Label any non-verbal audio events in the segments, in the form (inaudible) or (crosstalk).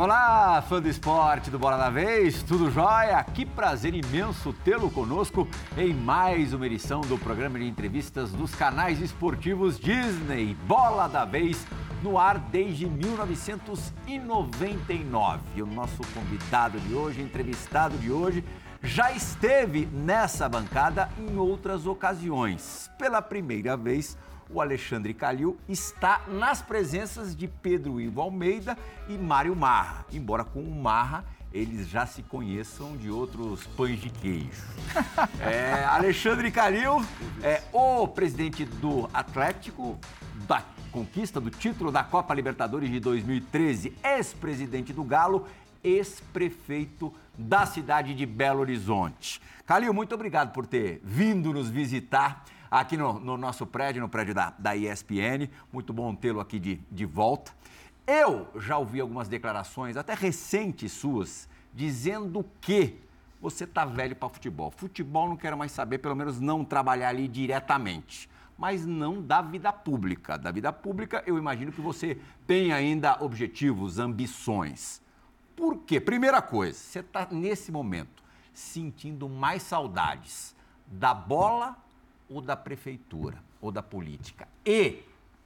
Olá, fã do esporte do Bola da Vez, tudo jóia? Que prazer imenso tê-lo conosco em mais uma edição do programa de entrevistas dos canais esportivos Disney Bola da Vez, no ar desde 1999. O nosso convidado de hoje, entrevistado de hoje, já esteve nessa bancada em outras ocasiões. Pela primeira vez, o Alexandre Calil está nas presenças de Pedro Ivo Almeida e Mário Marra, embora com o Marra eles já se conheçam de outros pães de queijo. (laughs) É, Alexandre Calil é o presidente do Atlético, da conquista do título da Copa Libertadores de 2013, ex-presidente do Galo, ex-prefeito da cidade de Belo Horizonte. Calil, muito obrigado por ter vindo nos visitar aqui no, no nosso prédio, no prédio da, da ESPN. Muito bom tê-lo aqui de, de volta. Eu já ouvi algumas declarações, até recentes suas, dizendo que você tá velho para futebol. Futebol não quero mais saber, pelo menos não trabalhar ali diretamente. Mas não da vida pública. Da vida pública, eu imagino que você tem ainda objetivos, ambições. Por quê? Primeira coisa, você está nesse momento sentindo mais saudades da bola ou da prefeitura ou da política? E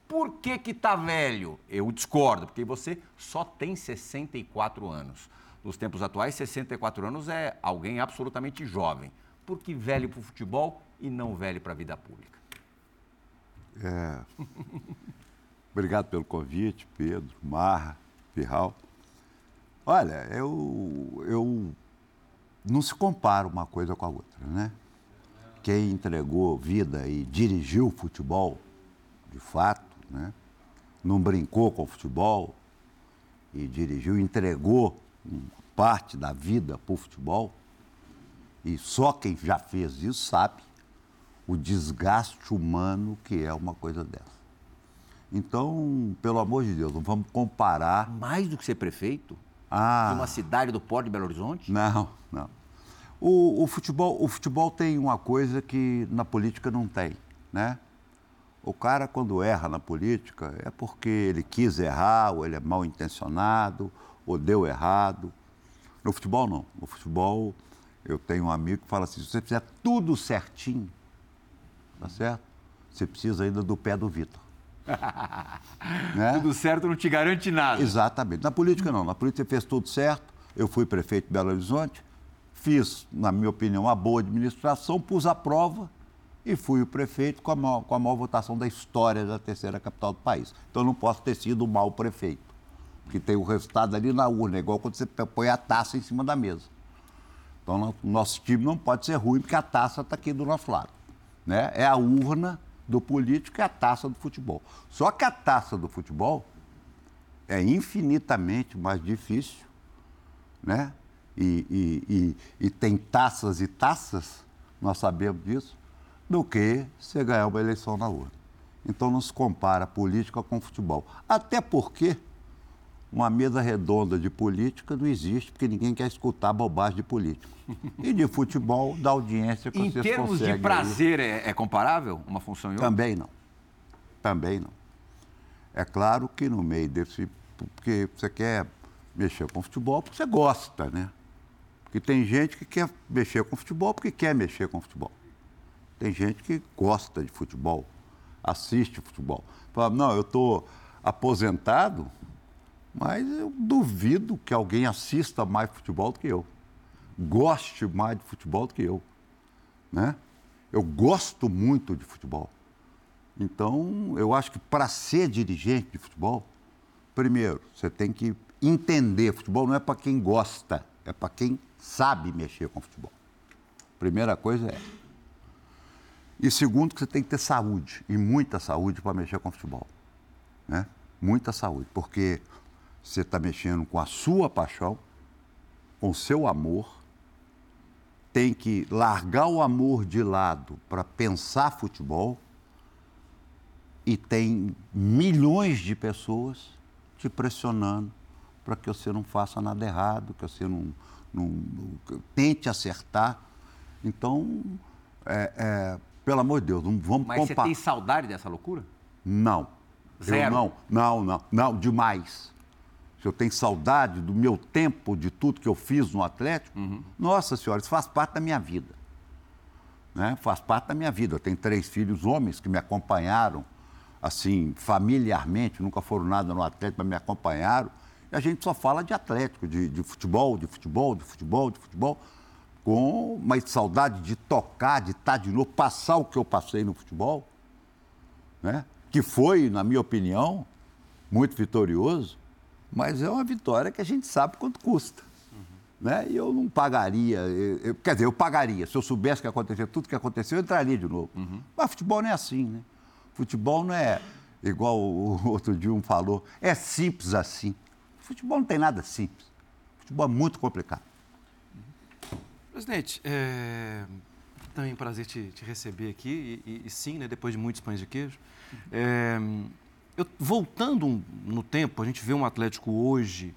por que que tá velho? Eu discordo, porque você só tem 64 anos. Nos tempos atuais, 64 anos é alguém absolutamente jovem. Por que velho para o futebol e não velho para a vida pública? É... (laughs) Obrigado pelo convite, Pedro, Marra, Pirral. Olha, eu, eu não se compara uma coisa com a outra, né? Quem entregou vida e dirigiu o futebol, de fato, né? não brincou com o futebol e dirigiu, entregou parte da vida para o futebol, e só quem já fez isso sabe o desgaste humano que é uma coisa dessa. Então, pelo amor de Deus, não vamos comparar. Mais do que ser prefeito? Ah, de uma cidade do Porto de Belo Horizonte? Não, não. O, o, futebol, o futebol tem uma coisa que na política não tem, né? O cara, quando erra na política, é porque ele quis errar, ou ele é mal intencionado, ou deu errado. No futebol, não. No futebol, eu tenho um amigo que fala assim: se você fizer tudo certinho, tá certo? Você precisa ainda do pé do Vitor. (laughs) né? Tudo certo não te garante nada. Exatamente. Na política, não. Na política, você fez tudo certo. Eu fui prefeito de Belo Horizonte, Fiz, na minha opinião, uma boa administração, pus a prova e fui o prefeito com a, maior, com a maior votação da história da terceira capital do país. Então não posso ter sido um mau prefeito, porque tem o resultado ali na urna, igual quando você põe a taça em cima da mesa. Então nosso time não pode ser ruim, porque a taça está aqui do nosso lado. Né? É a urna do político e a taça do futebol. Só que a taça do futebol é infinitamente mais difícil, né? E, e, e, e tem taças e taças, nós sabemos disso, do que você ganhar uma eleição na urna. Então não se compara política com futebol. Até porque uma mesa redonda de política não existe, porque ninguém quer escutar bobagem de político. E de futebol, da audiência que em. Em termos de prazer, é, é, comparável uma função e outra? Também não. Também não. É claro que no meio desse... Porque você quer mexer com futebol porque você gosta, né? E tem gente que quer mexer com futebol porque quer mexer com futebol. Tem gente que gosta de futebol, assiste futebol. Fala, não, eu estou aposentado, mas eu duvido que alguém assista mais futebol do que eu. Goste mais de futebol do que eu. Né? Eu gosto muito de futebol. Então, eu acho que para ser dirigente de futebol, primeiro, você tem que entender. Futebol não é para quem gosta, é para quem sabe mexer com futebol. Primeira coisa é. E segundo, que você tem que ter saúde, e muita saúde para mexer com futebol. Né? Muita saúde, porque você está mexendo com a sua paixão, com o seu amor, tem que largar o amor de lado para pensar futebol, e tem milhões de pessoas te pressionando para que você não faça nada errado, que você não, não, não tente acertar. Então, é, é, pelo amor de Deus, não vamos Mas você tem saudade dessa loucura? Não. Zero? Eu não, não, não, não, demais. se eu tenho saudade do meu tempo, de tudo que eu fiz no Atlético, uhum. nossa senhora, isso faz parte da minha vida. Né? Faz parte da minha vida. Eu tenho três filhos homens que me acompanharam, assim, familiarmente, nunca foram nada no Atlético, mas me acompanharam. A gente só fala de Atlético, de, de futebol, de futebol, de futebol, de futebol, com mais saudade de tocar, de estar de novo, passar o que eu passei no futebol, né? que foi, na minha opinião, muito vitorioso mas é uma vitória que a gente sabe quanto custa. Uhum. Né? E eu não pagaria, eu, quer dizer, eu pagaria. Se eu soubesse que aconteceu tudo que aconteceu, eu entraria de novo. Uhum. Mas futebol não é assim, né? Futebol não é igual o outro dia um falou, é simples assim. Futebol não tem nada simples. Futebol é muito complicado. Presidente, é também um prazer te, te receber aqui e, e, sim, né, depois de muitos pães de queijo. É, eu, voltando no tempo, a gente vê um Atlético hoje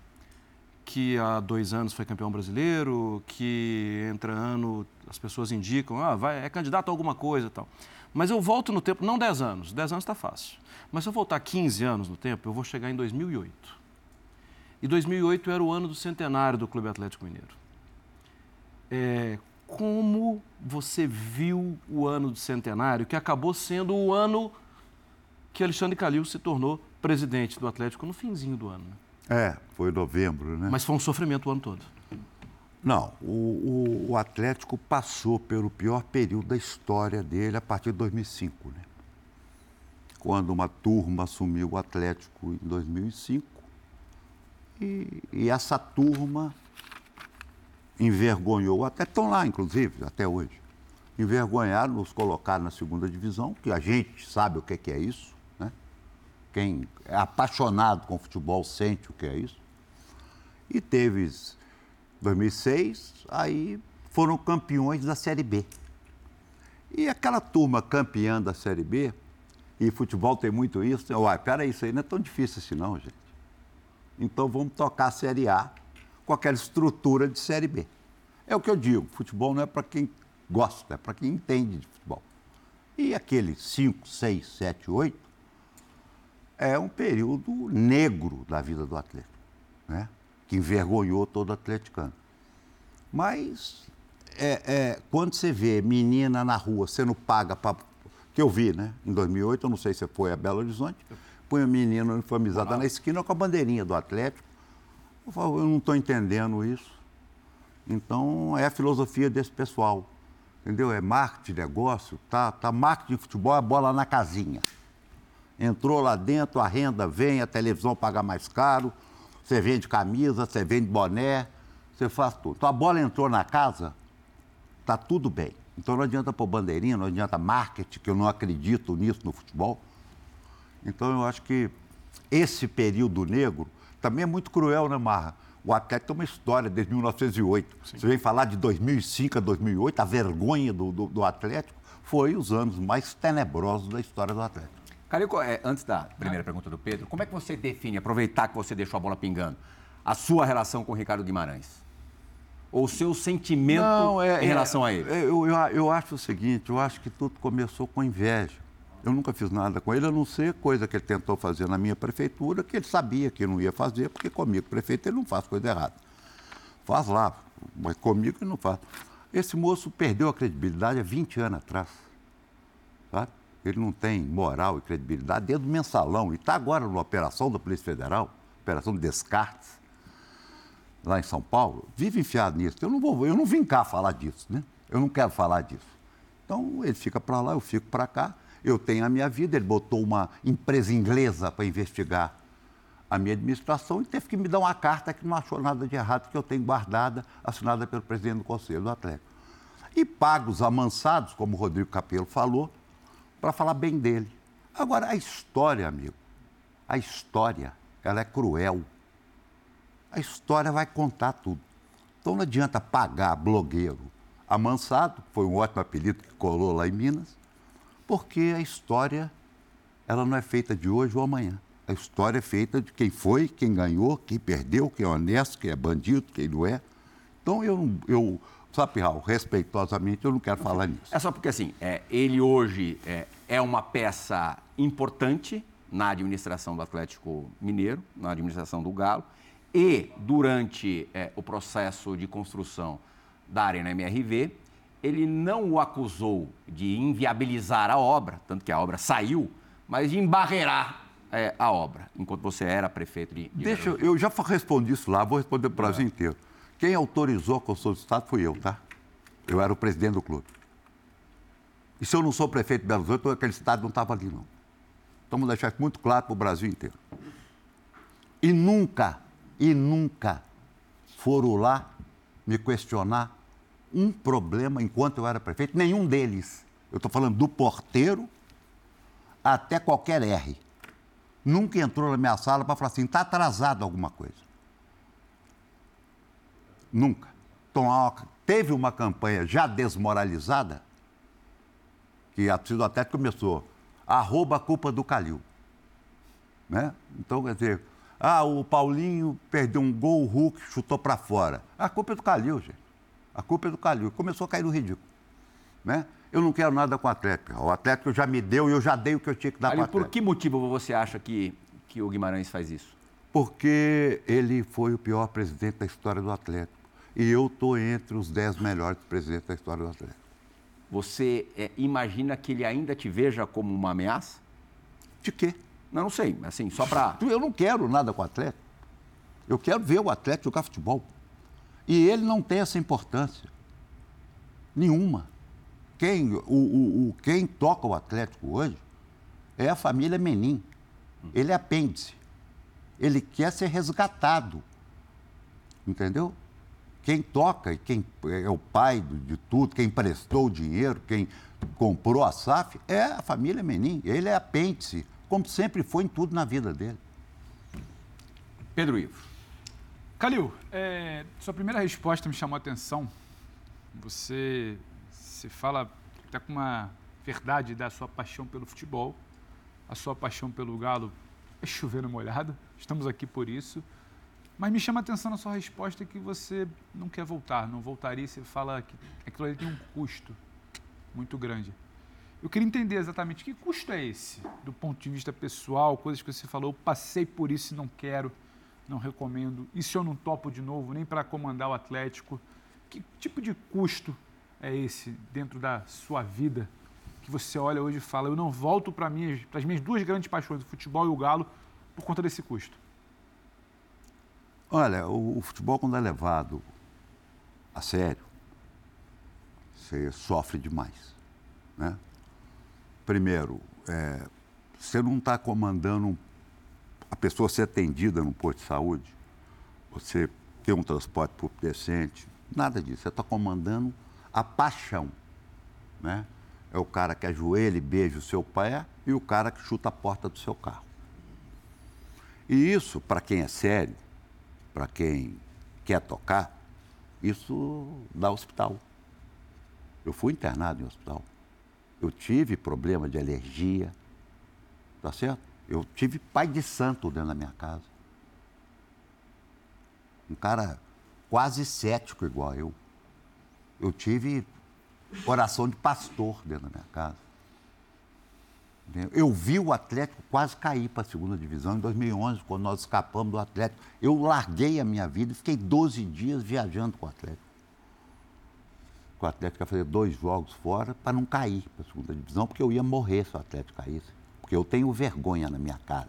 que há dois anos foi campeão brasileiro, que entra ano as pessoas indicam, ah, vai, é candidato a alguma coisa e tal. Mas eu volto no tempo, não 10 anos, 10 anos está fácil. Mas se eu voltar 15 anos no tempo, eu vou chegar em 2008. E 2008 era o ano do centenário do Clube Atlético Mineiro. É, como você viu o ano do centenário, que acabou sendo o ano que Alexandre Calil se tornou presidente do Atlético no finzinho do ano. Né? É, foi novembro, né? Mas foi um sofrimento o ano todo. Não, o, o, o, Atlético passou pelo pior período da história dele a partir de 2005, né? Quando uma turma assumiu o Atlético em 2005 e, e essa turma envergonhou, até estão lá, inclusive, até hoje, envergonharam, nos colocaram na segunda divisão, que a gente sabe o que é isso, quem é apaixonado com futebol sente o que é isso. E teve 2006, aí foram campeões da Série B. E aquela turma campeã da Série B, e futebol tem muito isso, uai, peraí, isso aí não é tão difícil assim não, gente. Então vamos tocar a Série A com aquela estrutura de Série B. É o que eu digo, futebol não é para quem gosta, é para quem entende de futebol. E aqueles 5, 6, 7, 8 é um período negro da vida do Atlético, né? que envergonhou todo atleticano. Mas é, é, quando você vê menina na rua sendo paga para. que eu vi, né? Em 2008, eu não sei se foi a Belo Horizonte, põe a menina uniformizada na esquina com a bandeirinha do Atlético. Eu falo, eu não estou entendendo isso. Então, é a filosofia desse pessoal. Entendeu? É marketing, negócio, tá, tá marketing de futebol, é bola na casinha. Entrou lá dentro, a renda vem, a televisão paga mais caro, você vende camisa, você vende boné, você faz tudo. Então a bola entrou na casa, está tudo bem. Então não adianta pôr bandeirinha, não adianta marketing, que eu não acredito nisso no futebol. Então eu acho que esse período negro também é muito cruel, né, Marra? O Atlético tem uma história desde 1908. Sim. Você vem falar de 2005 a 2008, a vergonha do, do, do Atlético foi os anos mais tenebrosos da história do Atlético. Carico, é, antes da primeira pergunta do Pedro, como é que você define, aproveitar que você deixou a bola pingando, a sua relação com o Ricardo Guimarães? Ou o seu sentimento Não, é, em relação é, a ele? Eu, eu, eu acho o seguinte, eu acho que tudo começou com inveja. Eu nunca fiz nada com ele, a não ser coisa que ele tentou fazer na minha prefeitura, que ele sabia que não ia fazer, porque comigo, prefeito, ele não faz coisa errada. Faz lá, mas comigo ele não faz. Esse moço perdeu a credibilidade há 20 anos atrás. Sabe? ele não tem moral e credibilidade dentro do mensalão. E está agora numa operação da Polícia Federal, operação de descartes, lá em São Paulo, vive enfiado nisso. Eu não, vou, eu não vim cá falar disso, né? Eu não quero falar disso. Então, ele fica para lá, eu fico para cá. Eu tenho a minha vida, ele botou uma empresa inglesa para investigar a minha administração e teve que me dar uma carta que não achou nada de errado, que eu tenho guardada, assinada pelo presidente do Conselho do Atlético. E pagos amansados, como o Rodrigo Capello falou, para falar bem dele. Agora, a história, amigo, a história, ela é cruel. A história vai contar tudo. Então não adianta pagar blogueiro amansado, foi um ótimo apelido que colou lá em Minas, porque a história, ela não é feita de hoje ou amanhã. A história é feita de quem foi, quem ganhou, quem perdeu, quem é honesto, quem é bandido, quem não é. Então eu, eu Sabe, Raul, respeitosamente, eu não quero falar nisso. É só porque, assim, é, ele hoje é, é uma peça importante na administração do Atlético Mineiro, na administração do Galo, e durante é, o processo de construção da Arena MRV, ele não o acusou de inviabilizar a obra, tanto que a obra saiu, mas de embarrear é, a obra, enquanto você era prefeito de. de Deixa, eu já respondi isso lá, vou responder para o Brasil inteiro. Quem autorizou a construção do Estado fui eu, tá? Eu era o presidente do clube. E se eu não sou prefeito de Belo Horizonte, aquele Estado não estava ali, não. Então, vamos deixar isso muito claro para o Brasil inteiro. E nunca, e nunca foram lá me questionar um problema enquanto eu era prefeito, nenhum deles. Eu estou falando do porteiro até qualquer R. Nunca entrou na minha sala para falar assim, está atrasado alguma coisa. Nunca. Então, teve uma campanha já desmoralizada, que a torcida do começou, arroba a culpa do Calil. Né? Então, quer dizer, ah, o Paulinho perdeu um gol, o Hulk chutou para fora. A culpa é do Calil, gente. A culpa é do Calil. Começou a cair no ridículo. Né? Eu não quero nada com o Atlético. O Atlético já me deu e eu já dei o que eu tinha que dar para o Atlético. Por que motivo você acha que, que o Guimarães faz isso? Porque ele foi o pior presidente da história do Atlético. E eu estou entre os dez melhores presidentes da história do Atlético. Você é, imagina que ele ainda te veja como uma ameaça? De quê? Não, não sei, assim, só para. (laughs) Eu não quero nada com o Atlético. Eu quero ver o Atlético jogar futebol. E ele não tem essa importância. Nenhuma. Quem, o, o, o, quem toca o Atlético hoje é a família Menin. Ele é apêndice. Ele quer ser resgatado. Entendeu? Quem toca e quem é o pai de tudo, quem emprestou o dinheiro, quem comprou a SAF, é a família Menin. Ele é apêndice, como sempre foi em tudo na vida dele. Pedro Ivo. Calil, é, sua primeira resposta me chamou a atenção. Você, você fala até com uma verdade da sua paixão pelo futebol, a sua paixão pelo Galo é chover no molhado, estamos aqui por isso. Mas me chama a atenção na sua resposta que você não quer voltar, não voltaria, você fala que aquilo ali tem um custo muito grande. Eu queria entender exatamente que custo é esse, do ponto de vista pessoal, coisas que você falou, passei por isso e não quero não recomendo. E se eu não topo de novo, nem para comandar o Atlético? Que tipo de custo é esse dentro da sua vida que você olha hoje e fala, eu não volto para as minhas duas grandes paixões, o futebol e o galo, por conta desse custo? Olha, o, o futebol quando é levado a sério, você sofre demais. Né? Primeiro, é, você não está comandando um a pessoa ser atendida no posto de saúde, você ter um transporte público decente, nada disso. Você está comandando a paixão. Né? É o cara que ajoelha e beija o seu pé e o cara que chuta a porta do seu carro. E isso, para quem é sério, para quem quer tocar, isso dá hospital. Eu fui internado em hospital. Eu tive problema de alergia, tá certo? Eu tive pai de santo dentro da minha casa. Um cara quase cético igual eu. Eu tive oração de pastor dentro da minha casa. Eu vi o Atlético quase cair para a segunda divisão em 2011, quando nós escapamos do Atlético. Eu larguei a minha vida e fiquei 12 dias viajando com o Atlético. O Atlético ia fazer dois jogos fora para não cair para a segunda divisão, porque eu ia morrer se o Atlético caísse porque eu tenho vergonha na minha cara.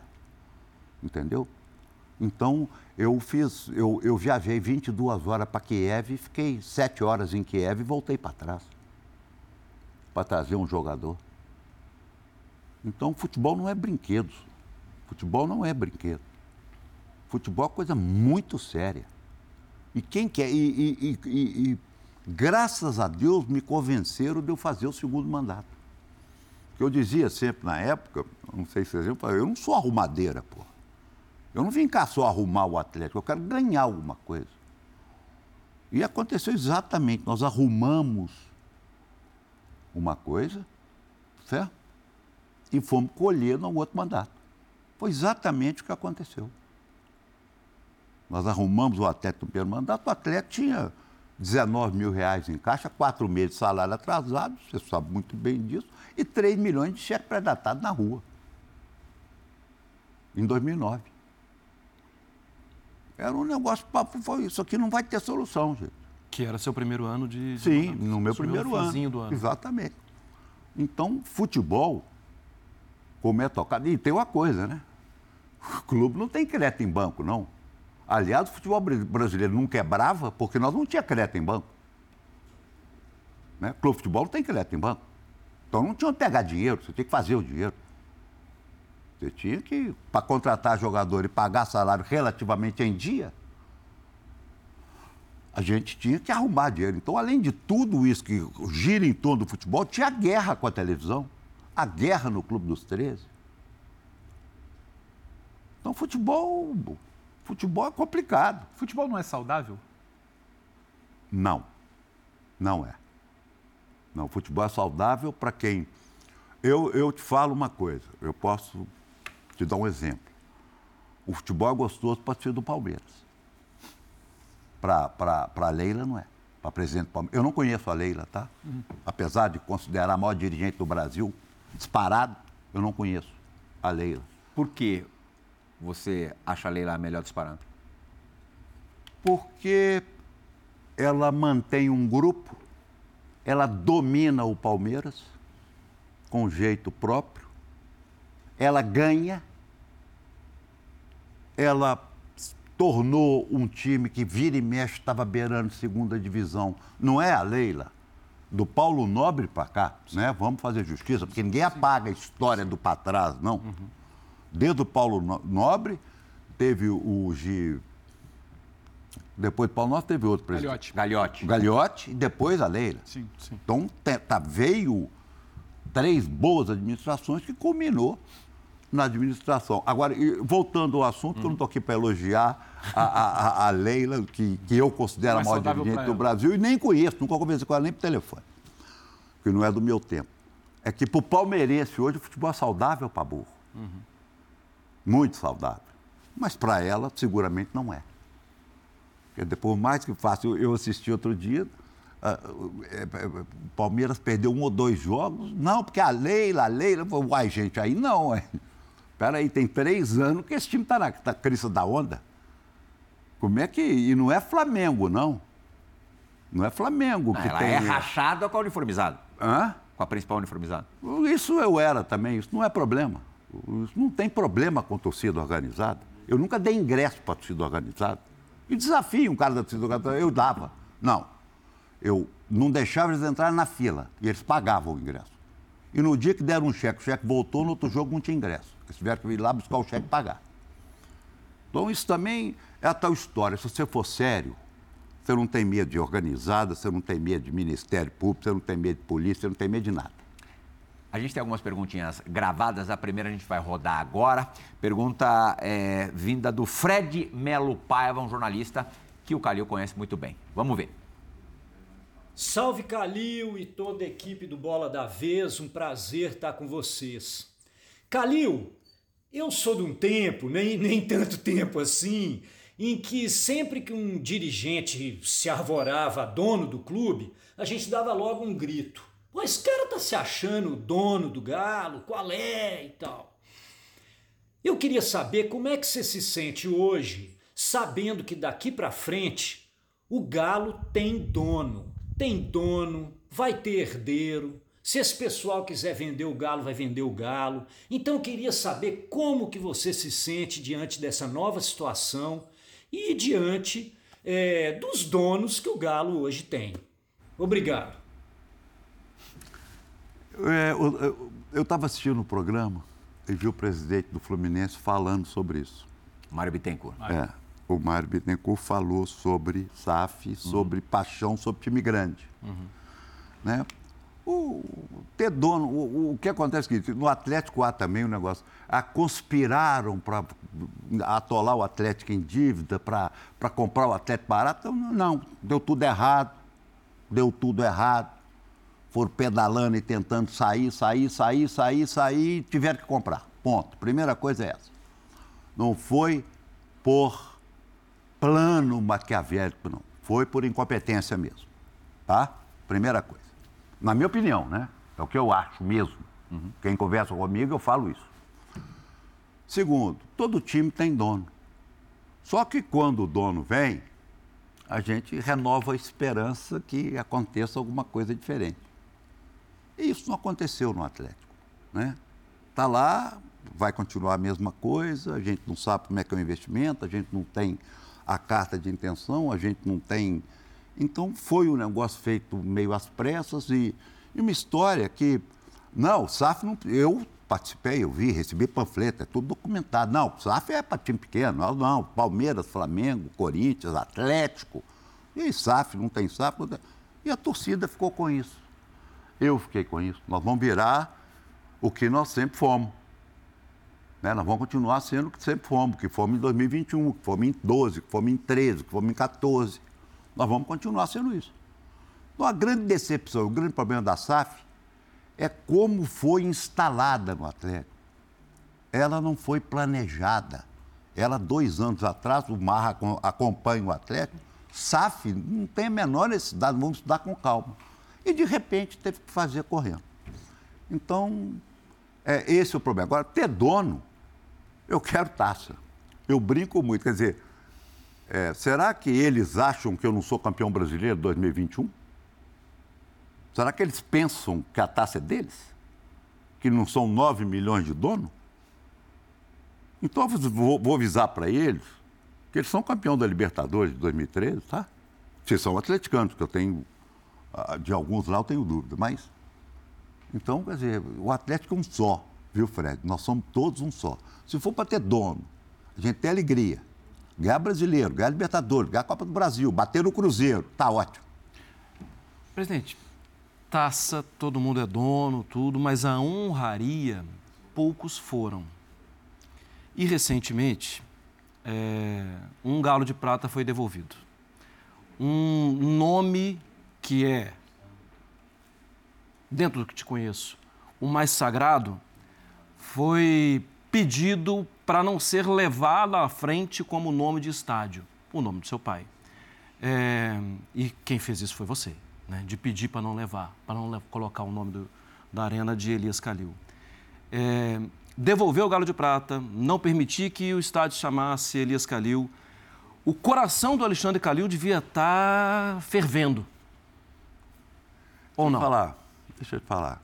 Entendeu? Então, eu fiz, eu, eu viajei 22 horas para Kiev, fiquei 7 horas em Kiev e voltei para trás. Para trazer um jogador. Então, futebol não é brinquedo. Futebol não é brinquedo. Futebol é coisa muito séria. E quem quer. E, e, e, e, graças a Deus me convenceram de eu fazer o segundo mandato que eu dizia sempre na época, não sei se vocês lembram, eu não sou arrumadeira, pô. Eu não vim cá só arrumar o Atlético, eu quero ganhar alguma coisa. E aconteceu exatamente, nós arrumamos uma coisa, certo? E fomos colher no outro mandato. Foi exatamente o que aconteceu. Nós arrumamos o Atlético no primeiro mandato, o Atlético tinha 19 mil reais em caixa, quatro meses de salário atrasado, você sabe muito bem disso e 3 milhões de cheque pré-datado na rua. Em 2009. Era um negócio, foi, isso aqui não vai ter solução, gente. Que era seu primeiro ano de. de Sim, no meu primeiro ano. do ano. Exatamente. Então, futebol, como é tocado. E tem uma coisa, né? O clube não tem crédito em banco, não. Aliás, o futebol brasileiro não quebrava porque nós não tinha crédito em banco. Né? Clube de futebol não tem crédito em banco. Então não tinha onde pegar dinheiro, você tinha que fazer o dinheiro. Você tinha que, para contratar jogador e pagar salário relativamente em dia, a gente tinha que arrumar dinheiro. Então, além de tudo isso que gira em torno do futebol, tinha a guerra com a televisão, a guerra no Clube dos 13. Então, futebol, futebol é complicado. Futebol não é saudável? Não, não é. Não, futebol é saudável para quem. Eu, eu te falo uma coisa, eu posso te dar um exemplo. O futebol é gostoso para ser do Palmeiras. Para a Leila, não é. Para presidente do Palmeiras. Eu não conheço a Leila, tá? Uhum. Apesar de considerar a maior dirigente do Brasil, disparado, eu não conheço a Leila. Por que você acha a Leila a melhor disparando? Porque ela mantém um grupo, ela domina o Palmeiras com jeito próprio, ela ganha, ela tornou um time que vira e mexe estava beirando segunda divisão. Não é a Leila? Do Paulo Nobre para cá, né? Vamos fazer justiça, porque ninguém apaga a história do para trás, não. Uhum. Desde o Paulo Nobre, teve o G. Depois do Paulo Nobre, teve outro presidente. Galhote. Galhote e depois a Leila. Sim, sim. Então, tá, veio três boas administrações que culminou na administração. Agora, voltando ao assunto, que eu não estou aqui para elogiar a, a, a, Leila, que, que eu considero a maior dirigente do Brasil, e nem conheço, nunca conversei com ela nem por telefone, que não é do meu tempo. É que para o palmeirense hoje o futebol é saudável para burro. Uhum. Muito saudável. Mas para ela, seguramente não é. Depois, mais que fácil, eu assisti outro dia, Uh, o Palmeiras perdeu um ou dois jogos. Não, porque a Leila, a Leila. Uai, gente, aí não. É. (laughs) Peraí, tem três anos que esse time está na tá crista da onda. Como é que. E não é Flamengo, não. Não é Flamengo não, que ela tem. É rachado com a uniformizado. Hã? Com a principal uniformizada. Isso eu era também, isso não é problema. Isso não tem problema com torcida organizada. Eu nunca dei ingresso para torcida organizada. E desafio um cara da torcida organizada, eu dava. Não. Eu não deixava eles entrarem na fila e eles pagavam o ingresso. E no dia que deram um cheque, o cheque voltou, no outro jogo não tinha ingresso. Eles tiveram que ir lá buscar o cheque e pagar. Então, isso também é a tal história. Se você for sério, você não tem medo de organizada, você não tem medo de Ministério Público, você não tem medo de polícia, você não tem medo de nada. A gente tem algumas perguntinhas gravadas. A primeira a gente vai rodar agora. Pergunta é, vinda do Fred Melo Paiva, um jornalista que o Calil conhece muito bem. Vamos ver. Salve Calil e toda a equipe do Bola da Vez, um prazer estar com vocês. Calil, eu sou de um tempo, nem, (laughs) nem tanto tempo assim, em que sempre que um dirigente se arvorava dono do clube, a gente dava logo um grito. Pô, esse cara tá se achando dono do galo, qual é e tal. Eu queria saber como é que você se sente hoje, sabendo que daqui para frente o galo tem dono tem dono, vai ter herdeiro. Se esse pessoal quiser vender o galo, vai vender o galo. Então eu queria saber como que você se sente diante dessa nova situação e diante é, dos donos que o galo hoje tem. Obrigado. É, eu estava assistindo o programa e vi o presidente do Fluminense falando sobre isso. Mário Bittencourt. É o Mário Bittencourt falou sobre SAF, sobre uhum. paixão, sobre time grande. Uhum. Né? O, ter dono, o, o, que acontece é que no Atlético há também um negócio. A conspiraram para atolar o Atlético em dívida, para comprar o Atlético barato. Então, não, deu tudo errado. Deu tudo errado. Foram pedalando e tentando sair, sair, sair, sair, sair e tiveram que comprar. Ponto. Primeira coisa é essa. Não foi por plano maquiavélico, não. Foi por incompetência mesmo. Tá? Primeira coisa. Na minha opinião, né? É o que eu acho mesmo. Uhum. Quem conversa comigo, eu falo isso. Segundo, todo time tem dono. Só que quando o dono vem, a gente renova a esperança que aconteça alguma coisa diferente. E isso não aconteceu no Atlético. Né? Está lá, vai continuar a mesma coisa, a gente não sabe como é que é o investimento, a gente não tem a carta de intenção, a gente não tem. Então foi um negócio feito meio às pressas e, e uma história que. Não, o SAF não. Eu participei, eu vi, recebi panfleto, é tudo documentado. Não, o SAF é para time pequeno. Não, Palmeiras, Flamengo, Corinthians, Atlético. E aí, SAF, não tem SAF. Não tem... E a torcida ficou com isso. Eu fiquei com isso. Nós vamos virar o que nós sempre fomos. Né? Nós vamos continuar sendo o que sempre fomos, que fomos em 2021, que fomos em 12, que fomos em 13, que fomos em 14. Nós vamos continuar sendo isso. Então, a grande decepção, o grande problema da SAF é como foi instalada no Atlético. Ela não foi planejada. Ela, dois anos atrás, o Marra acompanha o Atlético, SAF não tem a menor necessidade, vamos estudar com calma. E, de repente, teve que fazer correndo. Então, é esse o problema. Agora, ter dono eu quero taça. Eu brinco muito, quer dizer, é, será que eles acham que eu não sou campeão brasileiro 2021? Será que eles pensam que a taça é deles? Que não são 9 milhões de donos? Então eu vou, vou avisar para eles que eles são campeão da Libertadores de 2013, tá? Se são atleticanos, que eu tenho, de alguns lá eu tenho dúvida, mas. Então, quer dizer, o Atlético é um só, viu, Fred? Nós somos todos um só. Se for para ter dono, a gente tem alegria. Ganhar brasileiro, ganhar Libertadores, ganhar Copa do Brasil, bater no Cruzeiro, tá ótimo. Presidente, taça, todo mundo é dono, tudo, mas a honraria, poucos foram. E recentemente, é, um galo de prata foi devolvido. Um nome que é, dentro do que te conheço, o mais sagrado, foi pedido para não ser levado à frente como nome de estádio, o nome do seu pai. É, e quem fez isso foi você, né, de pedir para não levar, para não colocar o nome do, da arena de Elias Calil. É, devolver o Galo de Prata, não permitir que o estádio chamasse Elias Calil. O coração do Alexandre Calil devia estar tá fervendo. Ou não? Deixa eu falar. Deixa eu te falar.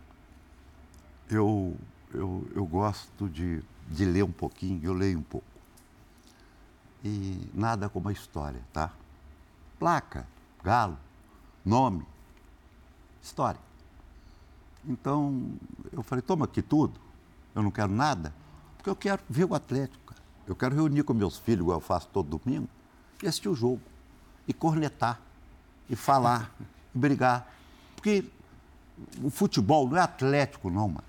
Eu, eu, eu gosto de de ler um pouquinho, eu leio um pouco. E nada como a história, tá? Placa, galo, nome, história. Então, eu falei, toma aqui tudo, eu não quero nada, porque eu quero ver o Atlético, cara. Eu quero reunir com meus filhos, igual eu faço todo domingo, e assistir o jogo, e cornetar, e falar, e brigar. Porque o futebol não é Atlético, não, mano.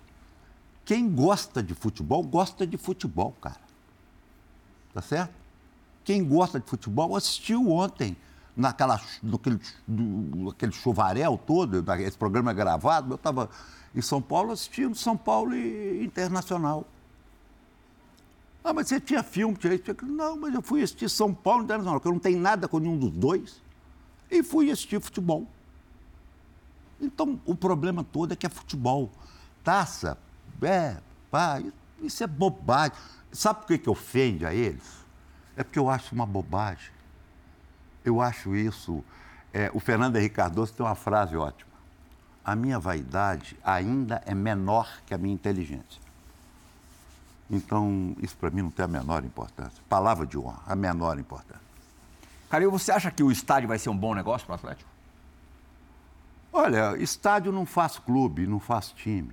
Quem gosta de futebol, gosta de futebol, cara. Tá certo? Quem gosta de futebol assistiu ontem naquela, naquele, naquele chuvarel todo, esse programa é gravado, eu estava em São Paulo assistindo São Paulo e Internacional. Ah, mas você tinha filme, tinha isso, Não, mas eu fui assistir São Paulo e Internacional, porque eu não tenho nada com nenhum dos dois, e fui assistir futebol. Então, o problema todo é que é futebol. Taça, é, pá, isso é bobagem. Sabe por que, que ofende a eles? É porque eu acho uma bobagem. Eu acho isso. É, o Fernando Henrique Cardoso tem uma frase ótima. A minha vaidade ainda é menor que a minha inteligência. Então, isso para mim não tem a menor importância. Palavra de honra, a menor importância. Calil, você acha que o estádio vai ser um bom negócio para o Atlético? Olha, estádio não faz clube, não faz time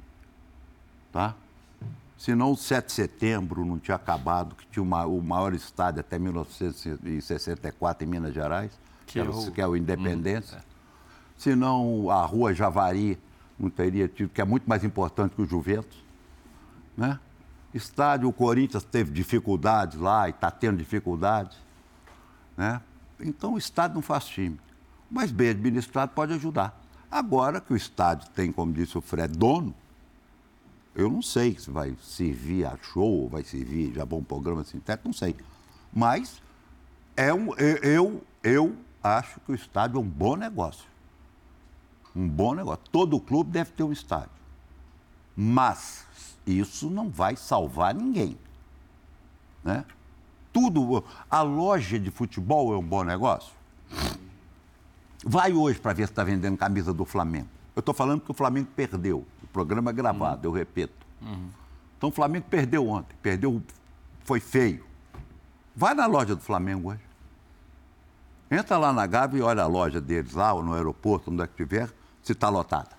tá? Senão o 7 de setembro não tinha acabado, que tinha uma, o maior estádio até 1964 em Minas Gerais, que, é, o, que é o Independência. Hum, é. Senão a Rua Javari não teria tido, que é muito mais importante que o Juventus. Né? Estádio, o Corinthians teve dificuldades lá e está tendo dificuldades. Né? Então o estádio não faz time. Mas bem administrado pode ajudar. Agora que o estádio tem, como disse o Fred, dono, eu não sei se vai servir a show, vai servir já bom programa sintético, não sei. Mas é um, eu, eu acho que o estádio é um bom negócio. Um bom negócio. Todo clube deve ter um estádio. Mas isso não vai salvar ninguém. Né? tudo. A loja de futebol é um bom negócio? Vai hoje para ver se está vendendo camisa do Flamengo. Eu estou falando que o Flamengo perdeu. O programa é gravado, uhum. eu repito. Uhum. Então o Flamengo perdeu ontem. Perdeu, foi feio. Vai na loja do Flamengo hoje. Entra lá na Gávea e olha a loja deles lá, ou no aeroporto, onde é que tiver, se está lotada.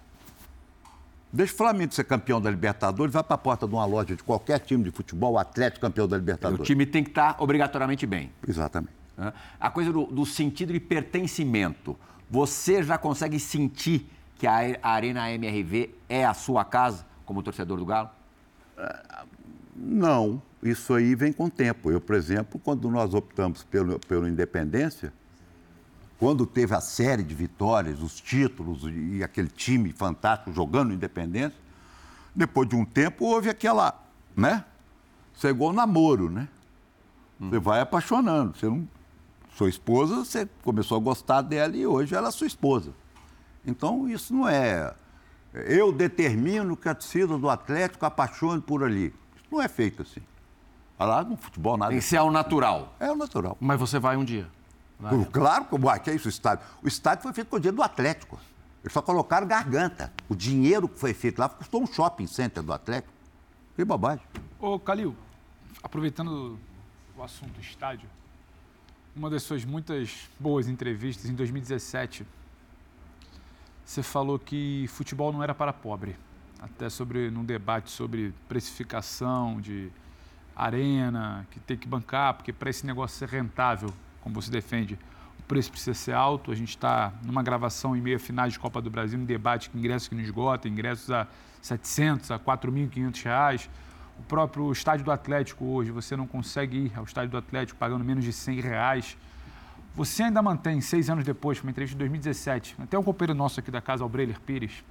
Deixa o Flamengo ser campeão da Libertadores, vai para a porta de uma loja de qualquer time de futebol, o Atlético campeão da Libertadores. O time tem que estar tá obrigatoriamente bem. Exatamente. A coisa do, do, sentido de pertencimento. Você já consegue sentir que a Arena MRV é a sua casa como torcedor do Galo? Não, isso aí vem com o tempo. Eu, por exemplo, quando nós optamos pelo, pelo Independência, quando teve a série de vitórias, os títulos e aquele time fantástico jogando independência, depois de um tempo houve aquela, né? Você é igual namoro, né? Você vai apaixonando. Você não... Sua esposa, você começou a gostar dela e hoje ela é sua esposa. Então, isso não é. Eu determino que a torcida do Atlético apaixone por ali. Isso não é feito assim. Lá no futebol nada. Isso é o natural. É o natural. Mas você vai um dia. Vai. Claro, que é isso o estádio? O estádio foi feito com o dinheiro do Atlético. Eles só colocaram garganta. O dinheiro que foi feito lá custou um shopping center do Atlético. Que bobagem. Ô, Calil, aproveitando o assunto estádio, uma das suas muitas boas entrevistas em 2017, você falou que futebol não era para pobre. Até sobre num debate sobre precificação de arena, que tem que bancar, porque para esse negócio ser rentável, como você defende, o preço precisa ser alto. A gente está numa gravação em meia finais de Copa do Brasil, um debate que ingressos que não esgota, ingressos a 700, a 4.500 reais. O próprio estádio do Atlético hoje, você não consegue ir ao estádio do Atlético pagando menos de 100 reais. Você ainda mantém, seis anos depois, uma entrevista de 2017, até um companheiro nosso aqui da casa, Albreler Pires,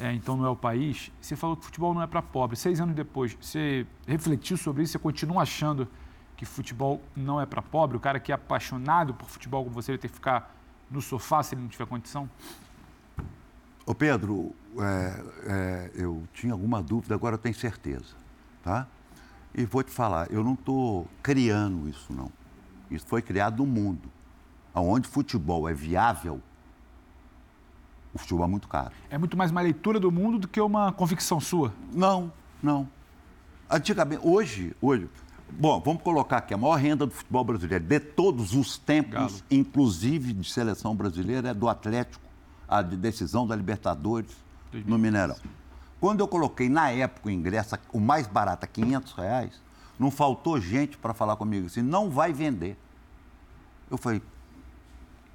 é, então não é o país, você falou que futebol não é para pobre. Seis anos depois, você refletiu sobre isso, você continua achando que futebol não é para pobre, o cara que é apaixonado por futebol, como você, vai ter que ficar no sofá se ele não tiver condição? Ô Pedro, é, é, eu tinha alguma dúvida, agora eu tenho certeza, tá? E vou te falar, eu não estou criando isso, não. Isso foi criado no mundo. Onde futebol é viável, o futebol é muito caro. É muito mais uma leitura do mundo do que uma convicção sua? Não, não. Antigamente, hoje, hoje, Bom, vamos colocar aqui, a maior renda do futebol brasileiro de todos os tempos, Galo. inclusive de seleção brasileira, é do Atlético, a de decisão da Libertadores 2015. no Mineirão. Quando eu coloquei na época o ingresso, o mais barato, a 500 reais, não faltou gente para falar comigo assim, não vai vender. Eu falei,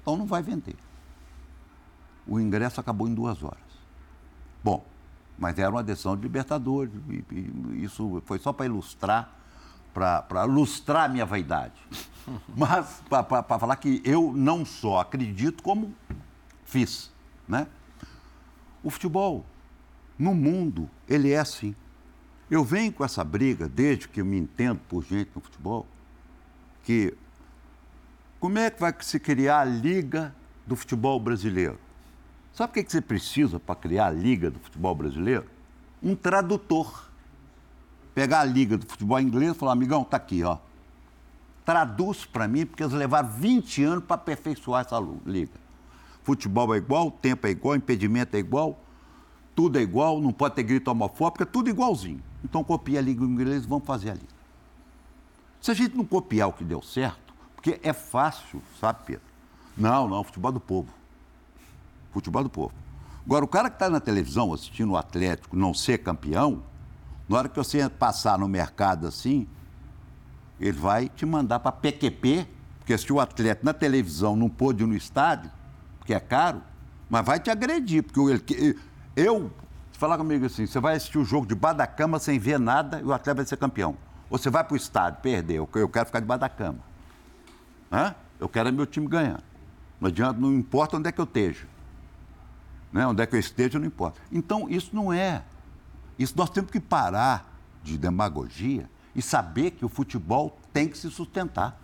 então não vai vender. O ingresso acabou em duas horas. Bom, mas era uma decisão de Libertadores, e, e isso foi só para ilustrar para lustrar a minha vaidade. (laughs) Mas para falar que eu não só acredito, como fiz. Né? O futebol, no mundo, ele é assim. Eu venho com essa briga, desde que eu me entendo por gente no futebol, que como é que vai se criar a Liga do Futebol Brasileiro? Sabe o que, você precisa para criar a Liga do Futebol Brasileiro? Um tradutor pegar a liga do futebol inglês e falar, amigão, tá aqui, ó. Traduz para mim, porque eles levaram 20 anos para aperfeiçoar essa liga. Futebol é igual, tempo é igual, impedimento é igual, tudo é igual, não pode ter grito homofóbico, é tudo igualzinho. Então copia a liga inglesa e vamos fazer a liga. Se a gente não copiar o que deu certo, porque é fácil, sabe, Pedro? Não, não, futebol do povo. Futebol do povo. Agora, o cara que está na televisão assistindo o Atlético não ser campeão, na hora que você passar no mercado assim, ele vai te mandar para PQP, porque se o atleta na televisão não pôde ir no estádio, porque é caro, mas vai te agredir, porque ele, eu, falar comigo assim, você vai assistir o jogo debaixo da cama sem ver nada e o atleta vai ser campeão. Ou você vai para o estádio, perdeu, eu quero ficar debaixo da cama. Hã? Eu quero é meu time ganhar. Não adianta, não importa onde é que eu esteja. Né? Onde é que eu esteja, não importa. Então, isso não é isso nós temos que parar de demagogia e saber que o futebol tem que se sustentar.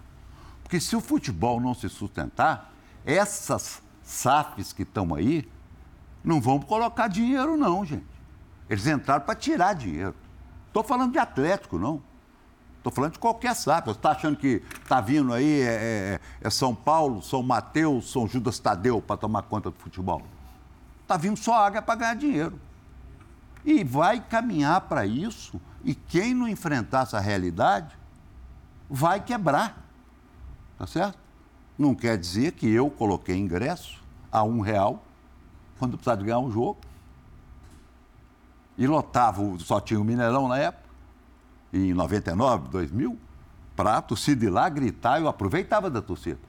Porque se o futebol não se sustentar, essas SAFs que estão aí não vão colocar dinheiro, não, gente. Eles entraram para tirar dinheiro. Estou falando de Atlético, não. Estou falando de qualquer SAF. Você está achando que está vindo aí é, é, é, São Paulo, São Mateus, São Judas Tadeu para tomar conta do futebol? Está vindo só água para ganhar dinheiro. E vai caminhar para isso. E quem não enfrentar essa realidade vai quebrar. Tá certo? Não quer dizer que eu coloquei ingresso a um real quando precisava de ganhar um jogo. E lotava, só tinha o Mineirão na época, em 99, 2000, para a torcida ir lá gritar, eu aproveitava da torcida.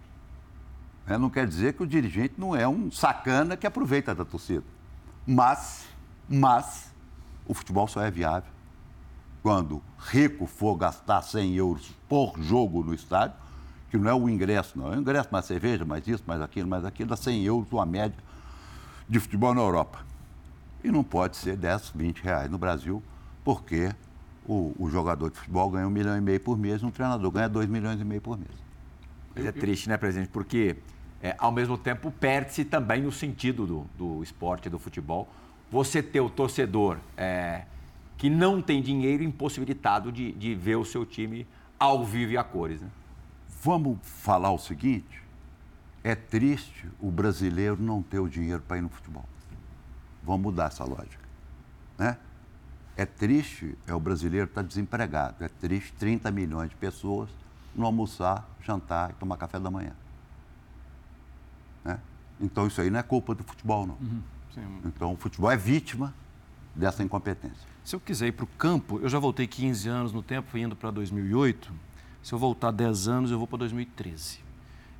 É, não quer dizer que o dirigente não é um sacana que aproveita da torcida. Mas, mas, o futebol só é viável quando rico for gastar 100 euros por jogo no estádio, que não é o ingresso, não. É o ingresso mais cerveja, mais isso, mais aquilo, mais aquilo, dá 100 euros uma média de futebol na Europa. E não pode ser 10, 20 reais no Brasil, porque o, o jogador de futebol ganha um milhão e meio por mês, um treinador ganha dois milhões e meio por mês. Mas é triste, né, presidente? Porque, é, ao mesmo tempo, perde-se também no sentido do, do esporte, do futebol. Você ter o torcedor é, que não tem dinheiro impossibilitado de, de ver o seu time ao vivo e a cores. Né? Vamos falar o seguinte: é triste o brasileiro não ter o dinheiro para ir no futebol. Vamos mudar essa lógica. Né? É triste é o brasileiro estar tá desempregado. É triste 30 milhões de pessoas não almoçar, jantar e tomar café da manhã. Né? Então isso aí não é culpa do futebol, não. Uhum. Então o futebol é vítima dessa incompetência. Se eu quiser ir para o campo, eu já voltei 15 anos no tempo, indo para 2008. Se eu voltar 10 anos, eu vou para 2013.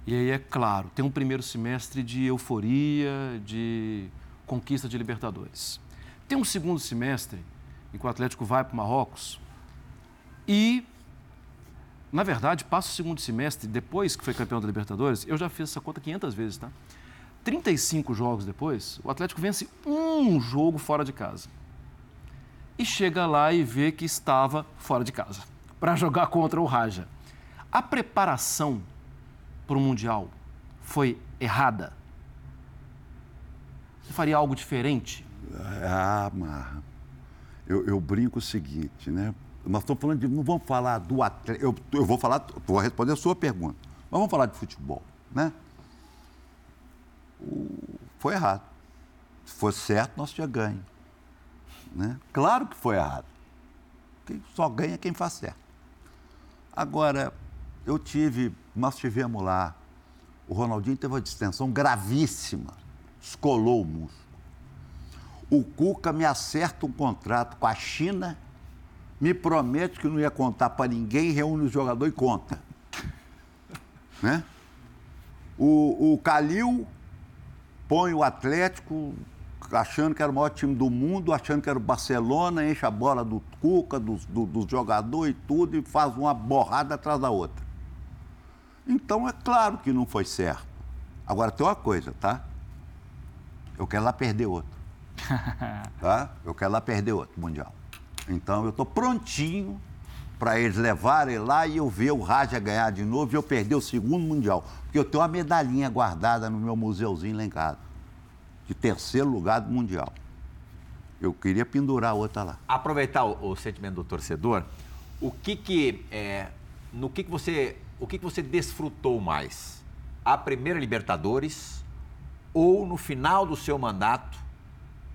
E aí, é claro, tem um primeiro semestre de euforia, de conquista de Libertadores. Tem um segundo semestre em que o Atlético vai para o Marrocos e, na verdade, passa o segundo semestre, depois que foi campeão da Libertadores, eu já fiz essa conta 500 vezes, tá? 35 jogos depois, o Atlético vence um jogo fora de casa e chega lá e vê que estava fora de casa para jogar contra o Raja. A preparação para o Mundial foi errada? Você faria algo diferente? Ah, Marra, eu, eu brinco o seguinte, né? Nós estamos falando de. Não vamos falar do atleta. Eu, eu vou falar, vou responder a sua pergunta. Mas vamos falar de futebol, né? O, foi errado. Se fosse certo, nós tínhamos ganho. Né? Claro que foi errado. Quem só ganha quem faz certo. Agora, eu tive, nós tivemos lá, o Ronaldinho teve uma distensão gravíssima, escolou o músculo. O Cuca me acerta um contrato com a China, me promete que não ia contar para ninguém, reúne o jogador e conta. (laughs) Né? O, o Calil põe o Atlético achando que era o maior time do mundo, achando que era o Barcelona, enche a bola do Cuca, dos do, do jogadores e tudo, e faz uma borrada atrás da outra. Então é claro que não foi certo. Agora tem uma coisa, tá? Eu quero lá perder outro. (laughs) tá? Eu quero lá perder outro Mundial. Então eu estou prontinho para eles levarem lá e eu ver o Raja ganhar de novo e eu perder o segundo Mundial. Porque eu tenho uma medalhinha guardada no meu museuzinho lá em casa de terceiro lugar do Mundial. Eu queria pendurar outra lá. Aproveitar o, o sentimento do torcedor, o que que, é, no que que você, o que que você desfrutou mais? A primeira Libertadores ou no final do seu mandato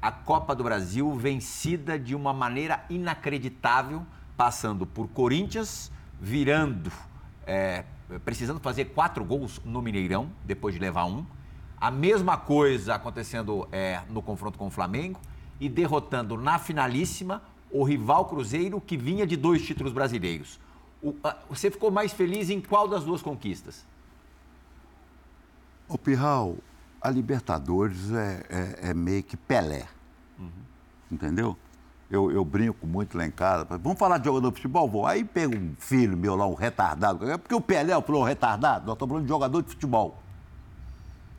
a Copa do Brasil vencida de uma maneira inacreditável, passando por Corinthians, virando, é, precisando fazer quatro gols no Mineirão depois de levar um a mesma coisa acontecendo é, no confronto com o Flamengo e derrotando na finalíssima o rival Cruzeiro que vinha de dois títulos brasileiros. Você ficou mais feliz em qual das duas conquistas? O Pirral, a Libertadores é, é, é meio que Pelé. Uhum. Entendeu? Eu, eu, brinco muito lá em casa. Vamos falar de jogador de futebol? Vou. Aí pega um filho meu lá, um retardado. Porque o Pelé falou retardado, nós estamos falando de jogador de futebol.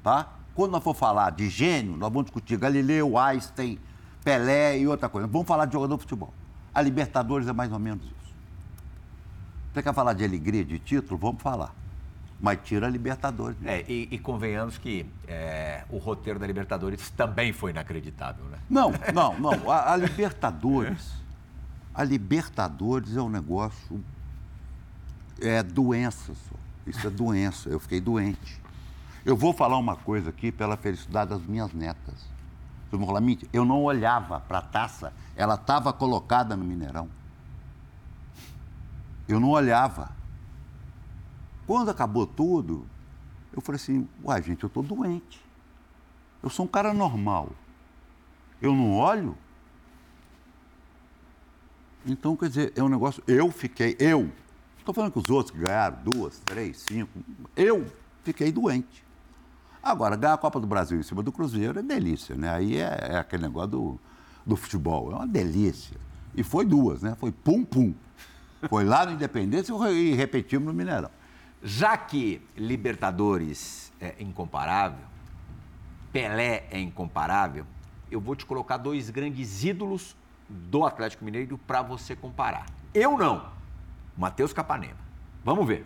Tá? Quando nós for falar de gênio, nós vamos discutir Galileu, Einstein, Pelé e outra coisa. Vamos falar de jogador de futebol. A Libertadores é mais ou menos isso. Você quer falar de alegria, de título? Vamos falar. Mas tira a Libertadores. É, e, e convenhamos que é, o roteiro da Libertadores também foi inacreditável, né? Não, (laughs) não, não. A, a Libertadores. A Libertadores é um negócio É doença, só. Isso é doença. Eu fiquei doente. Eu vou falar uma coisa aqui pela felicidade das minhas netas. Vocês vão falar, mentira. Eu não olhava para a taça, ela estava colocada no Mineirão. Eu não olhava. Quando acabou tudo, eu falei assim, uai, gente, eu estou doente. Eu sou um cara normal. Eu não olho? Então, quer dizer, é um negócio. Eu fiquei, eu. Estou falando que os outros que ganharam duas, três, cinco. Eu fiquei doente. Agora, ganhar a Copa do Brasil em cima do Cruzeiro é delícia, né? Aí é, é aquele negócio do, do futebol. É uma delícia. E foi duas, né? Foi pum-pum. Foi lá no Independência e repetimos no Mineirão. Já que Libertadores é incomparável, Pelé é incomparável, eu vou te colocar dois grandes ídolos do Atlético Mineiro para você comparar. Eu não. Matheus Capanema. Vamos ver.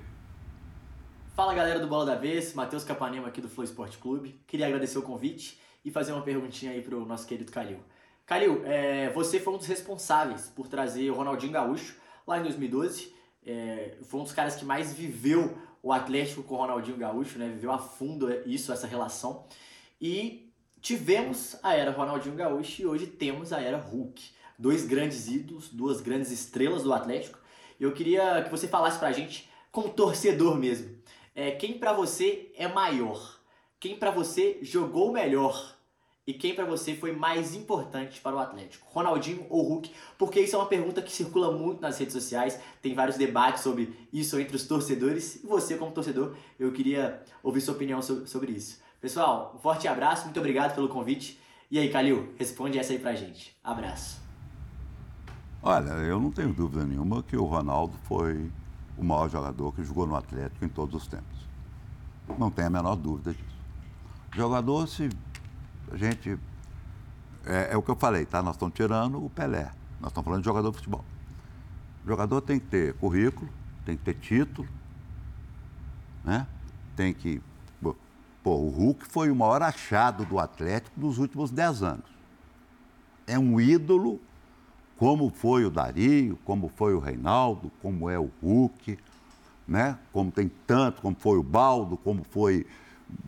Fala galera do Bola da Vez, Matheus Capanema aqui do Flow Esporte Clube. Queria agradecer o convite e fazer uma perguntinha aí pro nosso querido Calil. Calil, é, você foi um dos responsáveis por trazer o Ronaldinho Gaúcho lá em 2012. É, foi um dos caras que mais viveu o Atlético com o Ronaldinho Gaúcho, né? Viveu a fundo isso, essa relação. E tivemos a era Ronaldinho Gaúcho e hoje temos a era Hulk. Dois grandes ídolos, duas grandes estrelas do Atlético. Eu queria que você falasse pra gente, como torcedor mesmo, é, quem para você é maior? Quem para você jogou melhor? E quem para você foi mais importante para o Atlético? Ronaldinho ou Hulk? Porque isso é uma pergunta que circula muito nas redes sociais. Tem vários debates sobre isso entre os torcedores. E você, como torcedor, eu queria ouvir sua opinião sobre isso. Pessoal, um forte abraço, muito obrigado pelo convite. E aí, Calil, responde essa aí pra gente. Abraço. Olha, eu não tenho dúvida nenhuma que o Ronaldo foi o maior jogador que jogou no Atlético em todos os tempos. Não tenho a menor dúvida disso. Jogador, se a gente. É, é, o que eu falei, tá? Nós estamos tirando o Pelé. Nós estamos falando de jogador de futebol. O jogador tem que ter currículo, tem que ter título, né? Tem que. Pô, o Hulk foi o maior achado do Atlético dos últimos dez anos. É um ídolo, como foi o Dario, como foi o Reinaldo, como é o Hulk, né? Como tem tanto, como foi o Baldo, como foi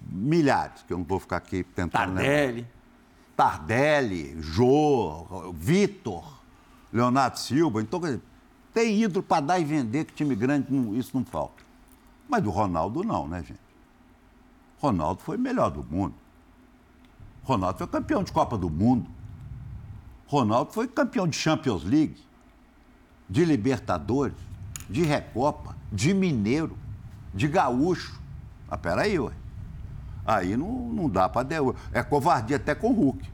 milhares, que eu não vou ficar aqui tentando Tardelli. Lembrar. Tardelli, Jô, Vitor, Leonardo Silva. Então, tem ídolo para dar e vender que time grande, isso não falta. Mas do Ronaldo não, né, gente? Ronaldo foi o melhor do mundo. Ronaldo foi campeão de Copa do Mundo. Ronaldo foi campeão de Champions League, de Libertadores, de Recopa, de Mineiro, de Gaúcho. Ah, peraí, ué. Aí não, não dá para. É covardia até com o Hulk.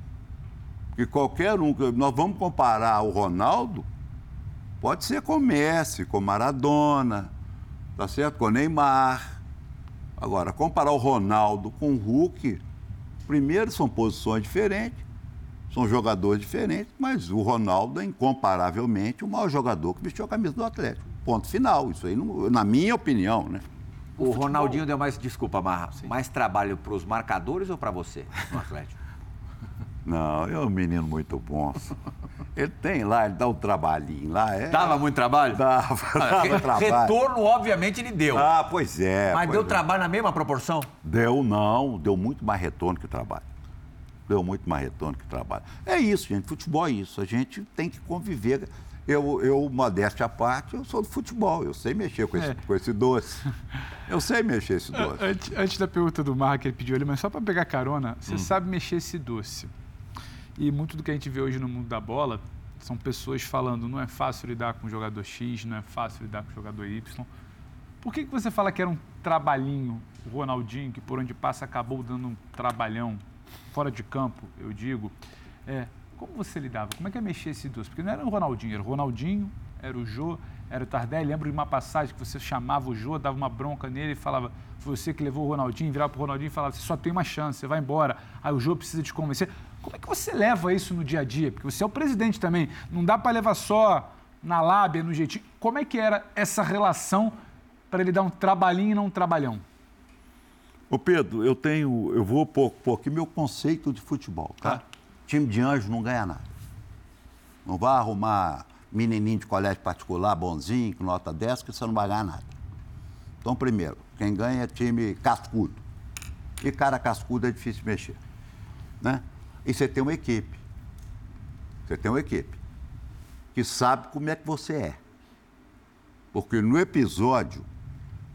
Porque qualquer um. Nós vamos comparar o Ronaldo, pode ser com Messi, com Maradona, tá certo? Com Neymar. Agora, comparar o Ronaldo com o Hulk, primeiro são posições diferentes, são jogadores diferentes, mas o Ronaldo é incomparavelmente o maior jogador que vestiu a camisa do Atlético. Ponto final. Isso aí, na minha opinião, né? O, o Ronaldinho deu mais, desculpa, Marra, mais trabalho para os marcadores ou para você no Atlético? (laughs) Não, é um menino muito bom. Ele tem lá, ele dá um trabalhinho lá. É... Dava muito trabalho? Dava, (laughs) dava trabalho. Retorno, obviamente, ele deu. Ah, pois é. Mas pois deu é. trabalho na mesma proporção? Deu não, deu muito mais retorno que trabalho. Deu muito mais retorno que trabalho. É isso, gente, futebol é isso. A gente tem que conviver. Eu, eu, modéstia à parte, eu sou do futebol. Eu sei mexer com esse, É. com esse doce. (laughs) Eu sei mexer esse doce. Antes, antes da pergunta do Marra que ele pediu ali, mas só para pegar carona, você sabe mexer esse doce. E muito do que a gente vê hoje no mundo da bola são pessoas falando não é fácil lidar com o jogador X, não é fácil lidar com o jogador Y. Por que, que você fala que era um trabalhinho, o Ronaldinho, que por onde passa acabou dando um trabalhão, fora de campo, eu digo. É, como você lidava? Como é que é mexer esse doce? Porque não era o Ronaldinho, era o Ronaldinho, era o Jô, era o Tardelli. Lembro de uma passagem que você chamava o Jô, dava uma bronca nele e falava, foi você que levou o Ronaldinho, virava pro Ronaldinho e falava, você só tem uma chance, você vai embora. Aí o Jô precisa te convencer. Como é que você leva isso no dia a dia? Porque você é o presidente também, não dá para levar só na lábia, no jeitinho. Como é que era essa relação para ele dar um trabalhinho e não um trabalhão? Ô Pedro, eu tenho, eu vou pôr aqui meu conceito de futebol, tá? Time de anjo não ganha nada. Não vai arrumar menininho de colégio particular bonzinho, com nota 10, que você não vai ganhar nada. Então, primeiro, quem ganha é time cascudo. E cara cascudo é difícil mexer. Né? E você tem uma equipe. Você tem uma equipe que sabe como é que você é. Porque no episódio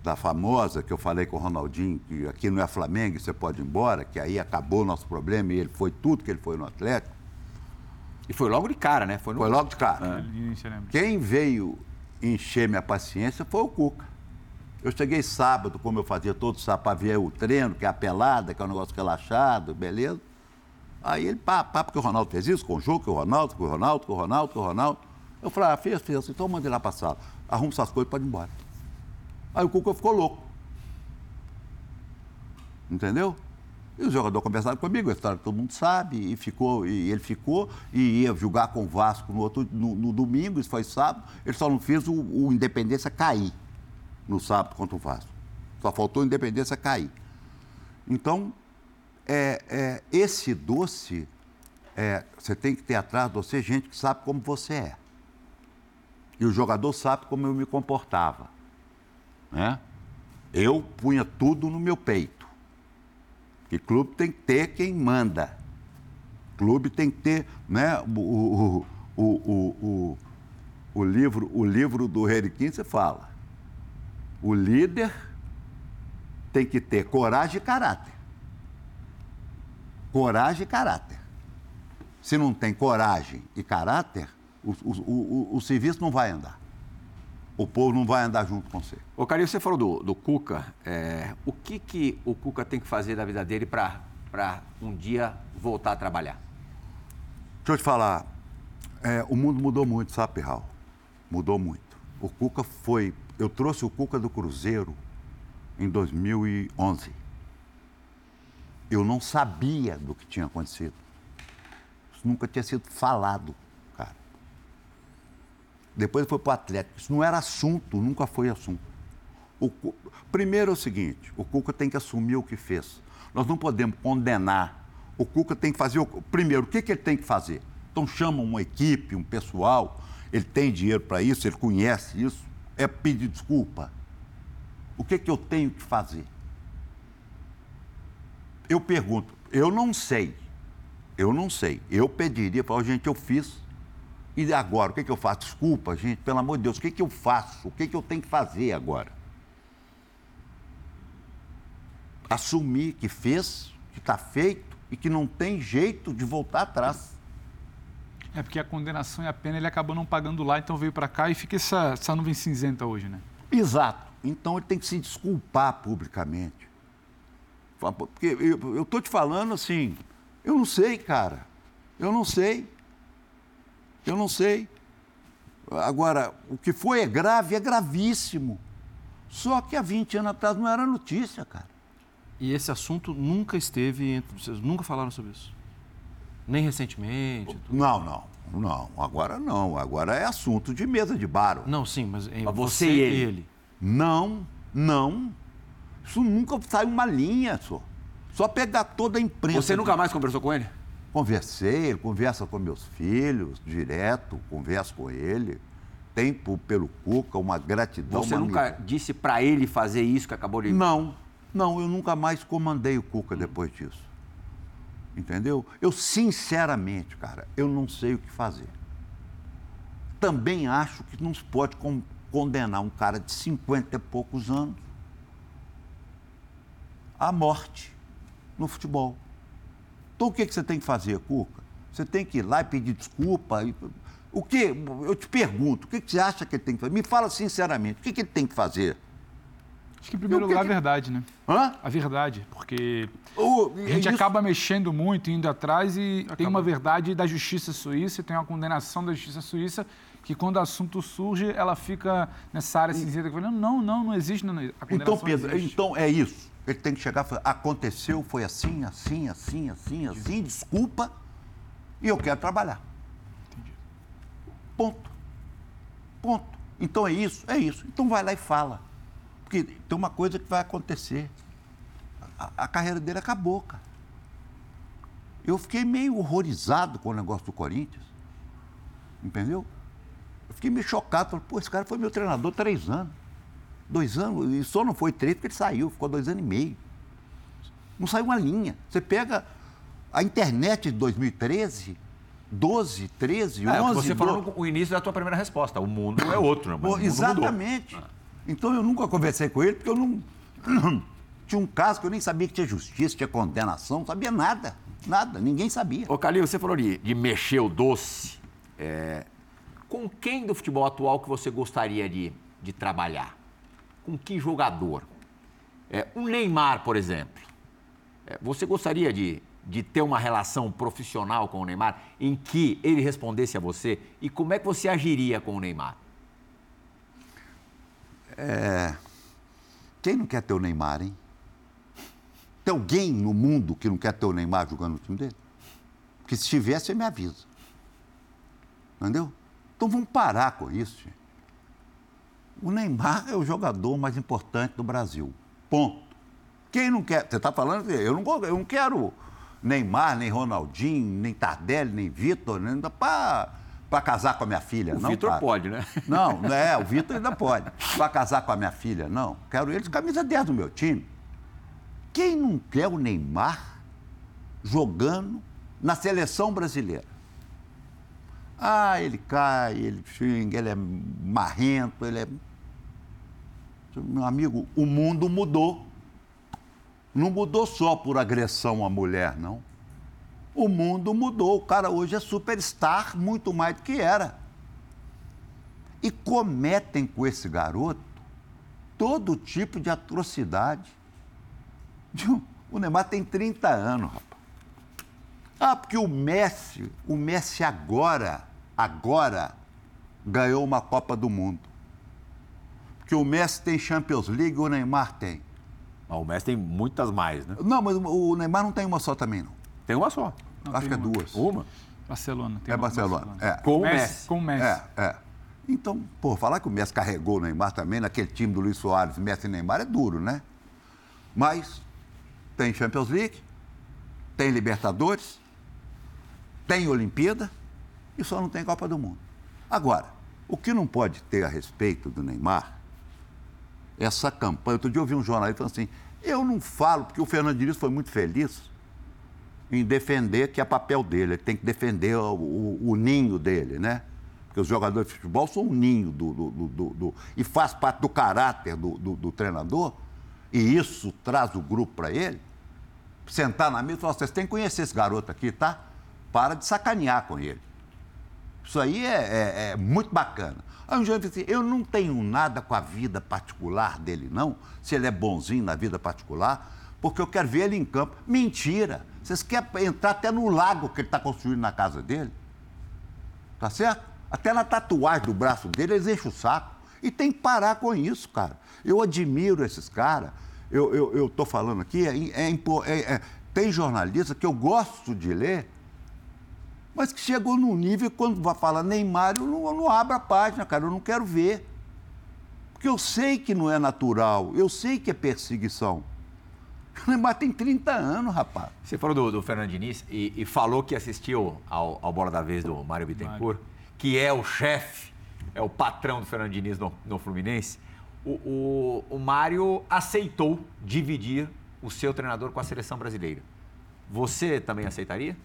da famosa que eu falei com o Ronaldinho, que aqui não é Flamengo, você pode ir embora, que aí acabou o nosso problema e ele foi tudo que ele foi no Atlético. E foi logo de cara, né? Foi, no... Foi logo de cara. É. Quem veio encher minha paciência foi o Cuca. Eu cheguei sábado, como eu fazia todo sábado, para ver o treino, que é a pelada, que é um negócio relaxado, beleza? Aí ele, pá, pá, porque o Ronaldo fez isso com o jogo, que o Ronaldo, que o Ronaldo, que o Ronaldo, que o Ronaldo. Eu falei, ah, fez, fez, então manda ele lá pra sala. Arruma essas coisas e pode ir embora. Aí o Cuca ficou louco. Entendeu? E o jogador conversava comigo, a história todo mundo sabe, e ficou, e ele ficou, e ia jogar com o Vasco no, outro, no, no domingo, isso foi sábado, ele só não fez o, o Independência cair no sábado contra o Vasco. Só faltou o Independência cair. Então, é, é, esse doce, é, você tem que ter atrás de você gente que sabe como você é. E o jogador sabe como eu me comportava. Né? Eu punha tudo no meu peito. Que clube tem que ter quem manda. Clube tem que ter, né? O, o, o, o, livro, o livro do Henriquim você fala. O líder tem que ter coragem e caráter. Coragem e caráter. Se não tem coragem e caráter, o, o, o, o serviço não vai andar. O povo não vai andar junto com você. Ô, Carinho, você falou do, do Cuca. É, o que, que o Cuca tem que fazer da vida dele para um dia voltar a trabalhar? Deixa eu te falar. É, o mundo mudou muito, sabe, Pirral? Mudou muito. O Cuca foi. Eu trouxe o Cuca do Cruzeiro em 2011. Eu não sabia do que tinha acontecido. Isso nunca tinha sido falado. Depois foi para o Atlético. Isso não era assunto, nunca foi assunto. O, primeiro é o seguinte: o Cuca tem que assumir o que fez. Nós não podemos condenar. O Cuca tem que fazer. O, primeiro, o que, que ele tem que fazer? Então chama uma equipe, um pessoal, ele tem dinheiro para isso, ele conhece isso, é pedir desculpa. O que, que eu tenho que fazer? Eu pergunto, eu não sei. Eu não sei. Eu pediria, para gente, eu fiz e agora, o que, que eu faço? Desculpa, gente, pelo amor de Deus, o que, que eu faço? O que, que eu tenho que fazer agora? Assumir que fez, que está feito e que não tem jeito de voltar atrás. É porque a condenação e a pena ele acabou não pagando lá, então veio para cá e fica essa, essa nuvem cinzenta hoje, né? Exato. Então ele tem que se desculpar publicamente. Porque eu estou te falando assim, eu não sei, cara. Eu não sei. Eu não sei. Agora, o que foi é grave, é gravíssimo. Só que há 20 anos atrás não era notícia, cara. E esse assunto nunca esteve entre vocês, nunca falaram sobre isso? Nem recentemente? Tudo. Não, não, não. Agora não. Agora é assunto de mesa de bar. Não, sim, mas, mas você, e ele. ele. Não, não. Isso nunca sai uma linha, só. Só pegar toda a imprensa. Você nunca mais conversou com ele? Conversei, ele conversa com meus filhos direto, converso com ele. Tem pelo Cuca uma gratidão. Você nunca disse para ele fazer isso que acabou de. Não, não, eu nunca mais comandei o Cuca depois disso. Entendeu? Eu, sinceramente, cara, eu não sei o que fazer. Também acho que não se pode condenar um cara de 50 e poucos anos à morte no futebol. Então o que, que você tem que fazer, Cuca? Você tem que ir lá e pedir desculpa. E... O que? Eu te pergunto, o que, que você acha que ele tem que fazer? Me fala sinceramente, o que, que ele tem que fazer? Acho que em primeiro lugar que... a verdade, né? Hã? A verdade, porque o, a gente isso... acaba mexendo muito, indo atrás e acaba. tem uma verdade da justiça suíça, tem uma condenação da justiça suíça que quando o assunto surge, ela fica nessa área cinzenta, falando, não, não, não existe. Não, a então, Pedro, então é isso. Ele tem que chegar e falar, aconteceu, foi assim, assim, assim, assim, assim, desculpa, e eu quero trabalhar. Entendi. Ponto. Ponto. Então é isso, é isso. Então vai lá e fala. Porque tem uma coisa que vai acontecer. A, a carreira dele acabou, cara. Eu fiquei meio horrorizado com o negócio do Corinthians. Entendeu? Eu fiquei meio chocado. Falei, pô, esse cara foi meu treinador três anos. Dois anos, e só não foi três porque ele saiu, ficou dois anos e meio. Não saiu uma linha. Você pega a internet de 2013, 12, 13, É, 11... você falou 12. no início da tua primeira resposta. O mundo é outro, né? O mundo mudou. exatamente. Então eu nunca conversei com ele porque eu não. (clears throat) Tinha um caso que eu nem sabia que tinha justiça, tinha condenação, não sabia nada. Nada, ninguém sabia. Ô, Calil, você falou de, de mexer o doce. É, com quem do futebol atual que você gostaria de, de trabalhar? Com que jogador? É, um Neymar, por exemplo. É, você gostaria de, de ter uma relação profissional com o Neymar em que ele respondesse a você? E como é que você agiria com o Neymar? Quem não quer ter o Neymar, hein? Tem alguém no mundo que não quer ter o Neymar jogando no time dele? Porque se tivesse, você me avisa. Entendeu? Então vamos parar com isso, gente. O Neymar é o jogador mais importante do Brasil. Ponto. Quem não quer. Você está falando, eu não, eu não quero Neymar, nem Ronaldinho, nem Tardelli, nem Vitor, nem para casar com a minha filha. O não, Vitor cara. pode, né? Não, não (laughs) é, o Vitor ainda pode. Vai casar com a minha filha? Não. Quero eles camisa 10 do meu time. Quem não quer o Neymar jogando na seleção brasileira? Ah, ele cai, ele xinga, ele é marrento, ele é. Meu amigo, o mundo mudou. Não mudou só por agressão à mulher, não. O mundo mudou. O cara hoje é superstar muito mais do que era e cometem com esse garoto todo tipo de atrocidade. (laughs) O Neymar tem 30 anos, rapaz. Ah, porque o Messi, o Messi agora, agora, ganhou uma Copa do Mundo. Porque o Messi tem Champions League e o Neymar tem. Mas o Messi tem muitas mais, né? Não, mas o Neymar não tem uma só também, não. Tem uma só. Não, Acho que é uma. duas. Uma? Barcelona. Tem É uma com Barcelona. É. Com o Messi. Com o Messi. É, é. Então, pô, falar que o Messi carregou o Neymar também, naquele time do Luiz Soares, Messi e Neymar, é duro, né? Mas tem Champions League, tem Libertadores, tem Olimpíada e só não tem Copa do Mundo. Agora, o que não pode ter a respeito do Neymar, essa campanha. Outro dia eu vi um jornalista falando assim: eu não falo, porque o Fernando Diniz foi muito feliz em defender que é papel dele, ele tem que defender o, o- o ninho dele, né? Porque os jogadores de futebol são o ninho do, do- do- do- e faz parte do caráter do treinador, e isso traz o grupo para ele. Sentar na mesa e falar, vocês têm que conhecer esse garoto aqui, tá? Para de sacanear com ele. Isso aí é, é- é muito bacana. Aí dia eu disse assim, eu não tenho nada com a vida particular dele, não, se ele é bonzinho na vida particular, porque eu quero ver ele em campo. Mentira! Vocês querem entrar até no lago que ele está construindo na casa dele? Tá certo? Até na tatuagem do braço dele, eles enchem o saco. E tem que parar com isso, cara. Eu admiro esses caras. Eu, eu, eu falando aqui, é, é é- é- tem jornalista que eu gosto de ler, mas que chegou num nível que quando vai falar Neymar, eu não, eu não abro a página, cara, eu não quero ver. Porque eu sei que não é natural, eu sei que é perseguição. O (laughs) Neymar tem 30 anos, rapaz. Você falou do, do Fernando Diniz e, e falou que assistiu ao, ao Bola da Vez do Mário Bittencourt, que é o chefe, é o patrão do Fernando Diniz no, no Fluminense. O, o, o Mário aceitou dividir o seu treinador com a seleção brasileira. Você também aceitaria?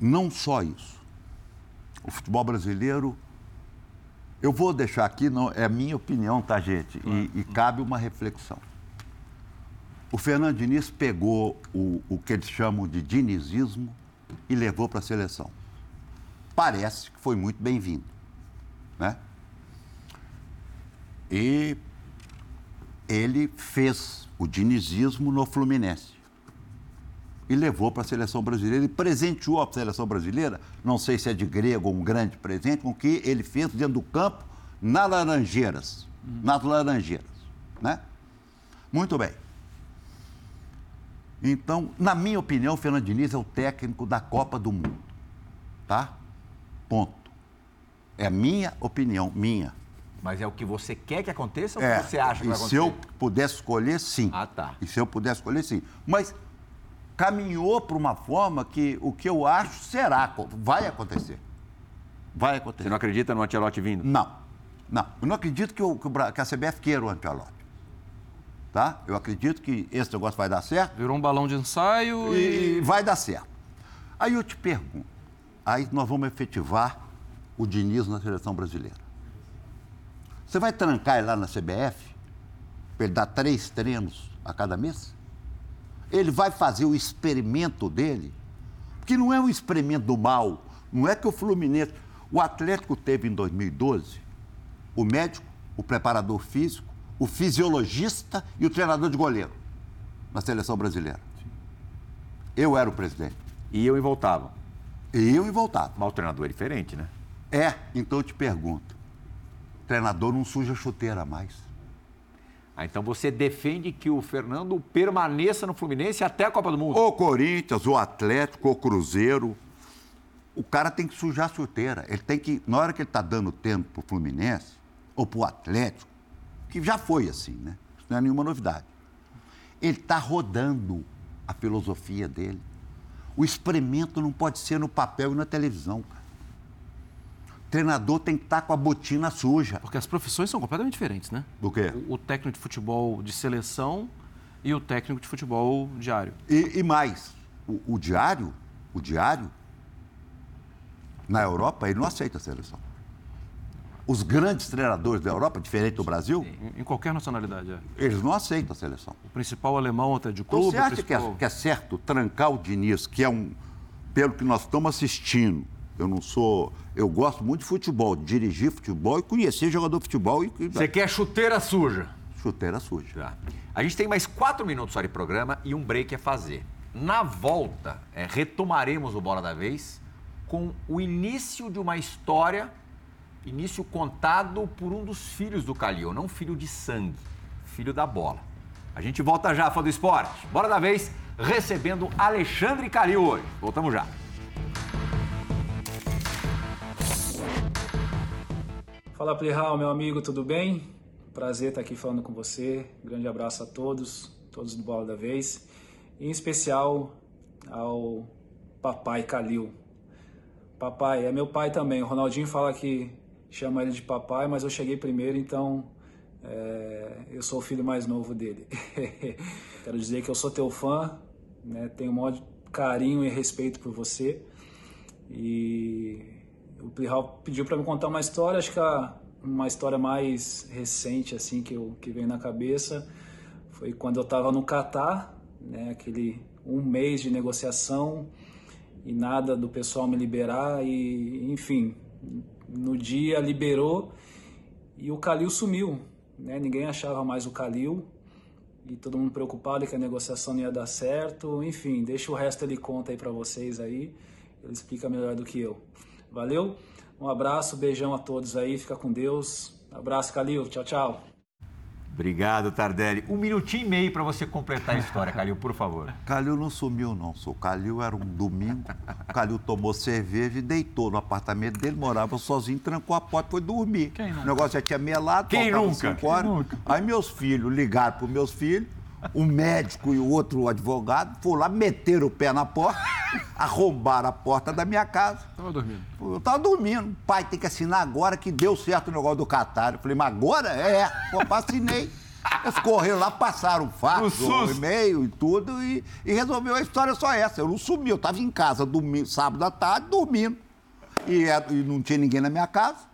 Não só isso. O futebol brasileiro. Eu vou deixar aqui, não, é a minha opinião, tá, gente? E, e cabe uma reflexão. O Fernando Diniz pegou o, o que eles chamam de dinizismo e levou para a seleção. Parece que foi muito bem-vindo. Né? E ele fez o dinizismo no Fluminense e levou para a seleção brasileira e presenteou a seleção brasileira, não sei se é de grego ou um grande presente, com o que ele fez dentro do campo, nas Laranjeiras. Nas Laranjeiras. Né? Muito bem. Então, na minha opinião, o Fernando Diniz é o técnico da Copa do Mundo. Tá? Ponto. É a minha opinião, minha. Mas é o que você quer que aconteça ou o É, que você acha que e vai se eu acontecer? pudesse escolher, sim. Ah, tá. E se eu pudesse escolher, sim. Mas caminhou para uma forma que o que eu acho será, vai acontecer. Vai Você acontecer. não acredita no Ancelotti vindo? Não. Não, eu não acredito que, o, que, a CBF queira o Ancelotti. Tá? Eu acredito que esse negócio vai dar certo. Virou um balão de ensaio e... e vai dar certo. Aí eu te pergunto, aí nós vamos efetivar o Diniz na seleção brasileira. Você vai trancar ele lá na CBF para ele dar três treinos a cada mês? Ele vai fazer o experimento dele? Porque não é um experimento do mal. Não é que o Fluminense. O Atlético teve em 2012 o médico, o preparador físico, o fisiologista e o treinador de goleiro na seleção brasileira. Eu era o presidente. Iam e voltavam. Iam e voltavam. Mas o treinador é diferente, né? É, então eu te pergunto: treinador não suja chuteira mais. Ah, então você defende que o Fernando permaneça no Fluminense até a Copa do Mundo? O Corinthians, o Atlético, o Cruzeiro. O cara tem que sujar a chuteira. Ele tem que, na hora que ele está dando tempo pro Fluminense ou pro Atlético, que já foi assim, né? Isso não é nenhuma novidade. Ele está rodando a filosofia dele. O experimento não pode ser no papel e na televisão. Cara. Treinador tem que estar tá com a botina suja. Porque as profissões são completamente diferentes, né? Do quê? O, o técnico de futebol de seleção e o técnico de futebol diário. E, e mais, o, o diário, o diário, na Europa, ele não aceita a seleção os grandes treinadores da Europa, diferente do Brasil. Em, em qualquer nacionalidade, é. Eles não aceitam a seleção. O principal alemão até de clube. Então, você acha principal... que, é, que é certo trancar o Diniz, que é um. Pelo que nós estamos assistindo, eu não sou. Eu gosto muito de futebol, de dirigir futebol e conhecer jogador de futebol. E... Você quer chuteira suja? Chuteira suja. Tá. A gente tem mais quatro minutos só de programa e um break a fazer. Na volta, é, retomaremos o Bola da Vez com o início de uma história Início contado por um dos filhos do Calil, não filho de sangue, filho da bola. A gente volta já, fã do esporte. Bora da vez, recebendo Alexandre Calil hoje. Voltamos já. Fala Plihal, meu amigo, tudo bem? Prazer estar aqui falando com você. Grande abraço a todos, todos do Bola da Vez. Em especial ao papai Calil. Papai, é meu pai também. O Ronaldinho fala que chama ele de papai, mas eu cheguei primeiro, então é, eu sou o filho mais novo dele. (laughs) Quero dizer que eu sou teu fã, né, tenho um maior carinho e respeito por você. E o Plihal pediu para me contar uma história, acho que a, uma história mais recente assim que, eu, que veio na cabeça foi quando eu estava no Catar, né, aquele um mês de negociação e nada do pessoal me liberar e enfim no dia liberou e o Calil sumiu. Né? Ninguém achava mais o Calil e todo mundo preocupado que a negociação não ia dar certo. Enfim, deixa o resto ele conta aí para vocês aí. Ele explica melhor do que eu. Valeu? Um abraço, beijão a todos aí, fica com Deus. Abraço, Calil. Tchau, tchau. Obrigado, Tardelli. Um minutinho e meio para você completar a história, Calil, por favor. Calil não sumiu, não. O Calil era um domingo. O Calil tomou cerveja e deitou no apartamento dele, morava sozinho, trancou a porta e foi dormir. Quem nunca? O negócio já tinha melado, Quem nunca? Quem nunca? Aí meus filhos ligaram para meus filhos, um médico e o outro advogado, foram lá, meteram o pé na porta, (laughs) arrombaram a porta da minha casa. Estava dormindo. Eu estava dormindo. O pai tem que assinar agora que deu certo o negócio do Catar. Eu falei, mas agora? É. Pô, assinei. Eles correram lá, passaram o fax, o e-mail e tudo, e, e, resolveu a história só essa. Eu não sumi, eu estava em casa domingo, sábado à tarde, dormindo. E, é, e não tinha ninguém na minha casa.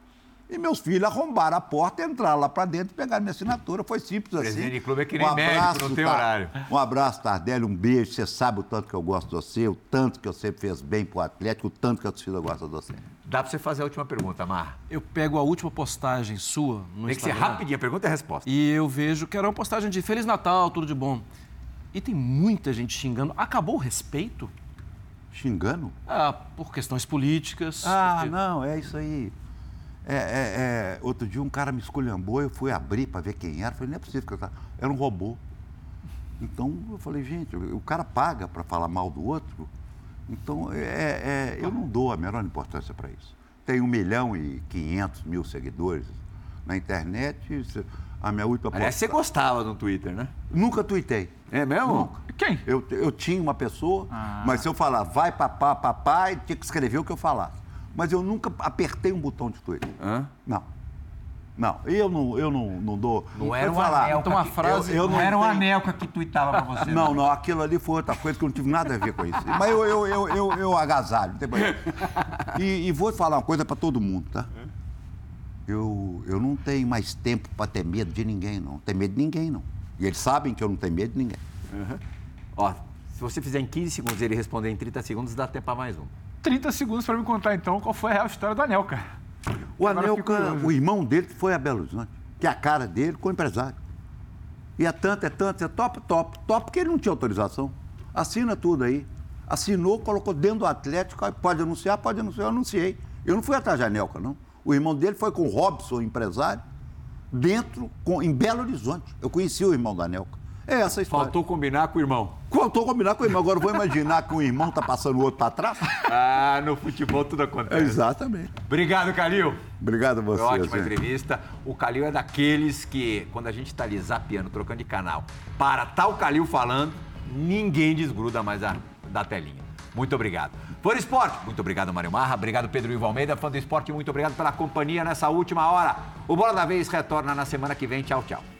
E meus filhos arrombaram a porta, entraram lá para dentro e pegaram minha assinatura. Foi simples assim. Presidente de clube é que nem um médico, não tem horário. Um abraço, Tardelli, um beijo. Você sabe o tanto que eu gosto de você, o tanto que você fez bem pro Atlético, o tanto que a torcida gosta de você. Dá para você fazer a última pergunta, Mar. Eu pego a última postagem sua no Tem que ser rapidinho, a pergunta é a resposta. E eu vejo que era uma postagem de Feliz Natal, tudo de bom. E tem muita gente xingando. Acabou o respeito? Xingando? Ah, por questões políticas. Ah, porque... não, é isso aí. É, é, é, outro dia um cara me esculhambou, eu fui abrir para ver quem era. falei, não é possível que eu tava... Era um robô. Então eu falei, gente, o cara paga para falar mal do outro. Então é, é, eu não dou a menor importância para isso. Tem um milhão e quinhentos mil seguidores na internet. A minha última Aliás, você gostava do Twitter, né? Nunca tuitei. É mesmo? Nunca. Quem? Eu, eu tinha uma pessoa, ah. mas se eu falar vai papá, papai, tinha que escrever o que eu falasse. Mas eu nunca apertei um botão de Twitter. Hã? Não. Não, eu não, eu não, não dou. Não era uma falar, anelca então uma frase- eu- eu não não era um tenho- anelca que tuitava pra você. Não, não, aquilo ali foi outra coisa que eu não tive nada a ver com isso. Mas eu, eu, eu, eu, eu agasalho. não. E, e vou falar uma coisa para todo mundo, tá? Eu, eu não tenho mais tempo para ter medo de ninguém, não. Tem medo de ninguém, não. E eles sabem que eu não tenho medo de ninguém. Ó, se você fizer em 15 segundos e ele responder em 30 segundos, dá tempo pra mais um. 30 segundos para me contar, então, qual foi a real história do Anel, cara. O Agora Anelca, o irmão dele foi a Belo Horizonte, que é a cara dele com o empresário. E é tanto, é tanto, é top, top, top, porque ele não tinha autorização. Assina tudo aí. Assinou, colocou dentro do Atlético, pode anunciar, pode anunciar, eu anunciei. Eu não fui atrás de Anelca, não. O irmão dele foi com o Robson, empresário, dentro, com, em Belo Horizonte. Eu conheci o irmão da Anelca. É essa a história. Faltou combinar com o irmão. Faltou combinar com o irmão. Agora vou imaginar que um irmão tá passando o outro para trás. Ah, no futebol tudo acontece. Exatamente. Obrigado, Calil. Obrigado a Foi você. ótima gente. entrevista. O Calil é daqueles que, quando a gente está ali zapeando, trocando de canal, para o Calil falando, ninguém desgruda mais a, da telinha. Muito obrigado. Fã do Esporte, muito obrigado, Mário Marra. Obrigado, Pedro Ivo Almeida. Fã do Esporte, muito obrigado pela companhia nessa última hora. O Bola da Vez retorna na semana que vem. Tchau, tchau.